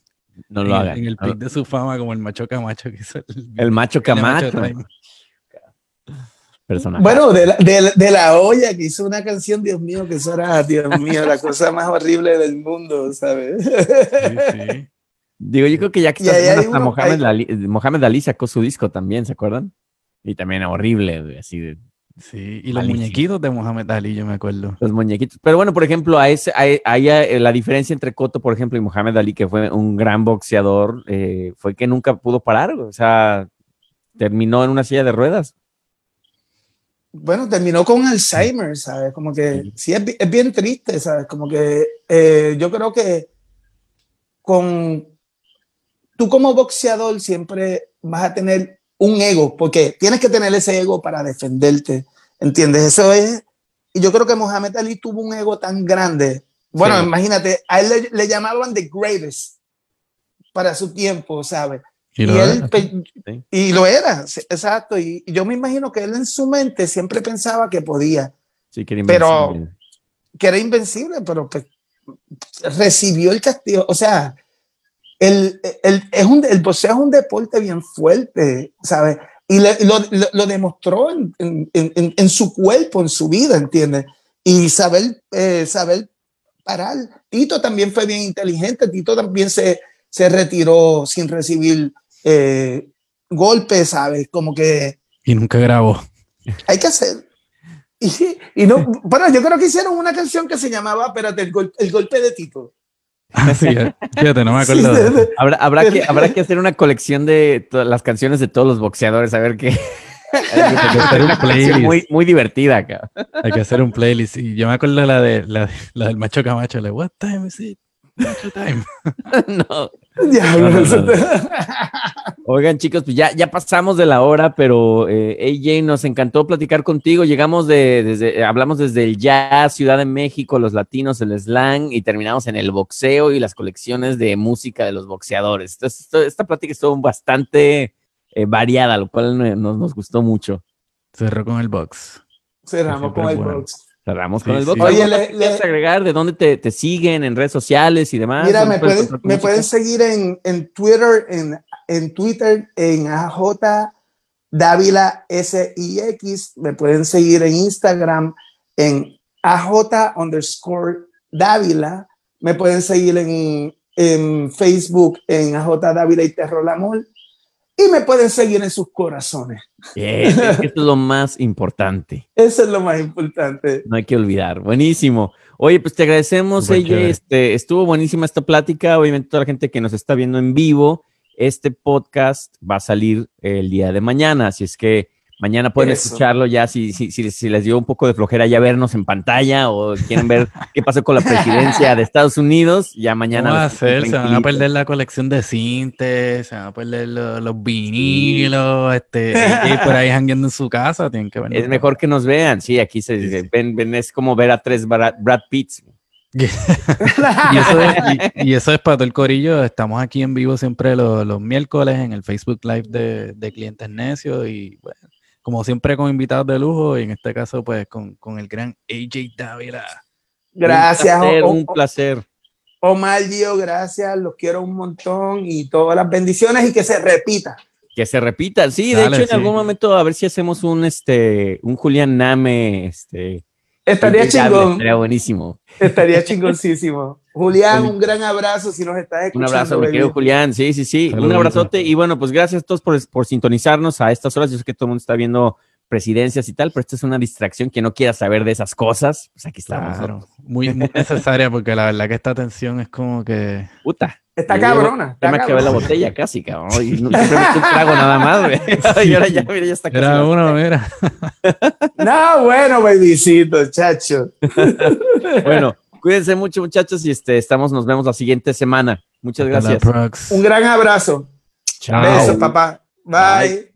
S2: No lo
S3: en,
S2: hagan.
S3: en el pic de su fama, como el macho Camacho que hizo el,
S2: El macho Camacho. Personaje.
S4: Bueno, de la, de, la- de la olla que hizo una canción, Dios mío, que eso era, Dios mío, la cosa más horrible del mundo, ¿sabes?
S3: Sí, sí.
S2: Digo, yo creo que ya que hasta
S4: uno-
S2: Mohamed,
S4: hay-
S2: Ali, Mohamed Ali sacó su disco también, ¿se acuerdan? Y también horrible, así de
S3: Sí, y los
S2: Malísimo.
S3: muñequitos de Mohamed Ali, yo me acuerdo.
S2: Los muñequitos. Pero bueno, por ejemplo, a ese, a- eh, la diferencia entre Cotto, por ejemplo, y Muhammad Ali, que fue un gran boxeador, eh, fue que nunca pudo parar. O sea, terminó en una silla de ruedas.
S4: Bueno, terminó con Alzheimer, ¿sabes? Como que sí, es, es bien triste, ¿sabes? Como que eh, yo creo que con tú como boxeador siempre vas a tener un ego, porque tienes que tener ese ego para defenderte, ¿entiendes? Eso es, y yo creo que Mohamed Ali tuvo un ego tan grande. Bueno,
S3: Sí.
S4: imagínate, a él le, le llamaban The Greatest para su tiempo, ¿sabes?
S3: Y
S4: Y,
S3: lo
S4: él,
S2: Sí.
S4: y lo era, exacto. Y, y yo me imagino que él en su mente siempre pensaba que podía,
S2: Sí, que era
S4: Pero- que era invencible, pero pues, recibió el castigo. O sea, el, el, es un, el boxeo es un deporte bien fuerte, ¿sabes? Y le- lo, lo- lo demostró en, en- en- en su cuerpo, en su vida, ¿entiendes? Y saber, eh, saber parar. Tito también fue bien inteligente, Tito también se, se retiró sin recibir eh, golpes, ¿sabes? Como que
S3: Y nunca grabó.
S4: hay que hacer. Y, y no, bueno, yo creo que hicieron una canción que se llamaba, espérate, el, gol- el golpe de Tito.
S3: Ah, sí, fíjate, no me acuerdo.
S4: Sí,
S3: de eso.
S2: Habrá, habrá, que, habrá que hacer una colección de todas las canciones de todos los boxeadores, a ver qué.
S3: Hay que hacer un playlist.
S2: muy, muy divertida, cabrón.
S3: Hay que hacer un playlist. Y yo me acuerdo la de la, la del macho camacho, la de What time is it? Time.
S2: no.
S4: Diablo,
S3: No, no,
S4: eso
S3: no.
S4: te-
S2: Oigan, chicos, pues ya, ya pasamos de la hora, pero eh, AJ, nos encantó platicar contigo. Llegamos de, desde, hablamos desde el jazz, Ciudad de México, los latinos, el slang, y terminamos en el boxeo y las colecciones de música de los boxeadores. Entonces, esto- esta plática estuvo bastante eh, variada, lo cual no- nos, nos gustó mucho.
S3: Cerró con el box.
S4: Cerramos con el
S3: bueno.
S4: box.
S2: Cerramos
S3: Sí,
S2: con el
S3: sí.
S2: box.
S4: Oye,
S2: ¿Algo
S4: le-
S2: agregar de dónde te, te siguen en redes sociales y demás?
S4: Mira,
S2: ¿Dónde
S4: me
S2: puedes
S4: me pueden seguir en, en Twitter, en, en Twitter, en AJ Dávila SIX. Me pueden seguir en Instagram, en AJ underscore Dávila. Me pueden seguir en, en Facebook, en AJ Dávila y Terror Amor. Y me pueden seguir en sus corazones.
S2: Bien, es lo más importante.
S4: Eso es lo más importante.
S2: No hay que olvidar. Buenísimo. Oye, pues te agradecemos. Este, estuvo buenísima esta plática. Obviamente, toda la gente que nos está viendo en vivo, este podcast va a salir el día de mañana. Así es que mañana pueden
S4: Eso.
S2: escucharlo ya. Si, si, si, si les dio un poco de flojera ya vernos en pantalla o quieren ver qué pasó con la presidencia de Estados Unidos, ya mañana.
S3: ¿Cómo va a hacer? Se van a perder la colección de cintes, se van a perder lo- los vinilos, este, y por ahí jangueando en su casa, tienen que ver.
S2: Es mejor que nos vean. Sí, aquí se
S3: Sí, sí.
S2: Ven, ven, es como ver a tres Brad, Brad Pitts.
S3: Y eso, es, y, y eso es para todo el corillo. Estamos aquí en vivo siempre los, los miércoles en el Facebook Live de, de Clientes Necios y bueno, como siempre con invitados de lujo y en este caso pues con, con el gran AJ Dávila.
S4: Gracias,
S2: Un placer.
S4: O-
S2: un placer.
S4: Omar Gio, gracias. Los quiero un montón y todas las bendiciones y que se repita.
S2: Que se repita. Sí, de hecho, en algún momento a ver si hacemos un este un Julián Name, este
S4: Estaría chingón.
S2: Estaría buenísimo.
S4: Estaría chingoncísimo. Julián, un gran abrazo si nos estás
S2: Un
S4: escuchando.
S2: abrazo, mi querido Julián. Sí, sí, sí. Un abrazote. Y bueno, pues gracias a todos por, por sintonizarnos a estas horas. Yo sé que todo el mundo está viendo presidencias y tal, pero esta es una distracción que no quiera saber de esas cosas. Pues aquí estamos.
S3: Claro, muy, muy necesaria porque la verdad que esta atención es como que...
S2: Puta.
S4: Está cabrona.
S2: Ya
S4: está
S2: me acabé la botella casi, cabrón. Y no- siempre me un trago nada más, güey. Y ahora ya, mira, ya está casi.
S3: Era uno, mira.
S4: No, bueno, babycito, chacho.
S2: Bueno, cuídense mucho, muchachos, y este, estamos, nos vemos la siguiente semana. Muchas gracias.
S4: Un gran abrazo.
S3: Chao.
S4: Besos, papá. Bye.
S2: Bye.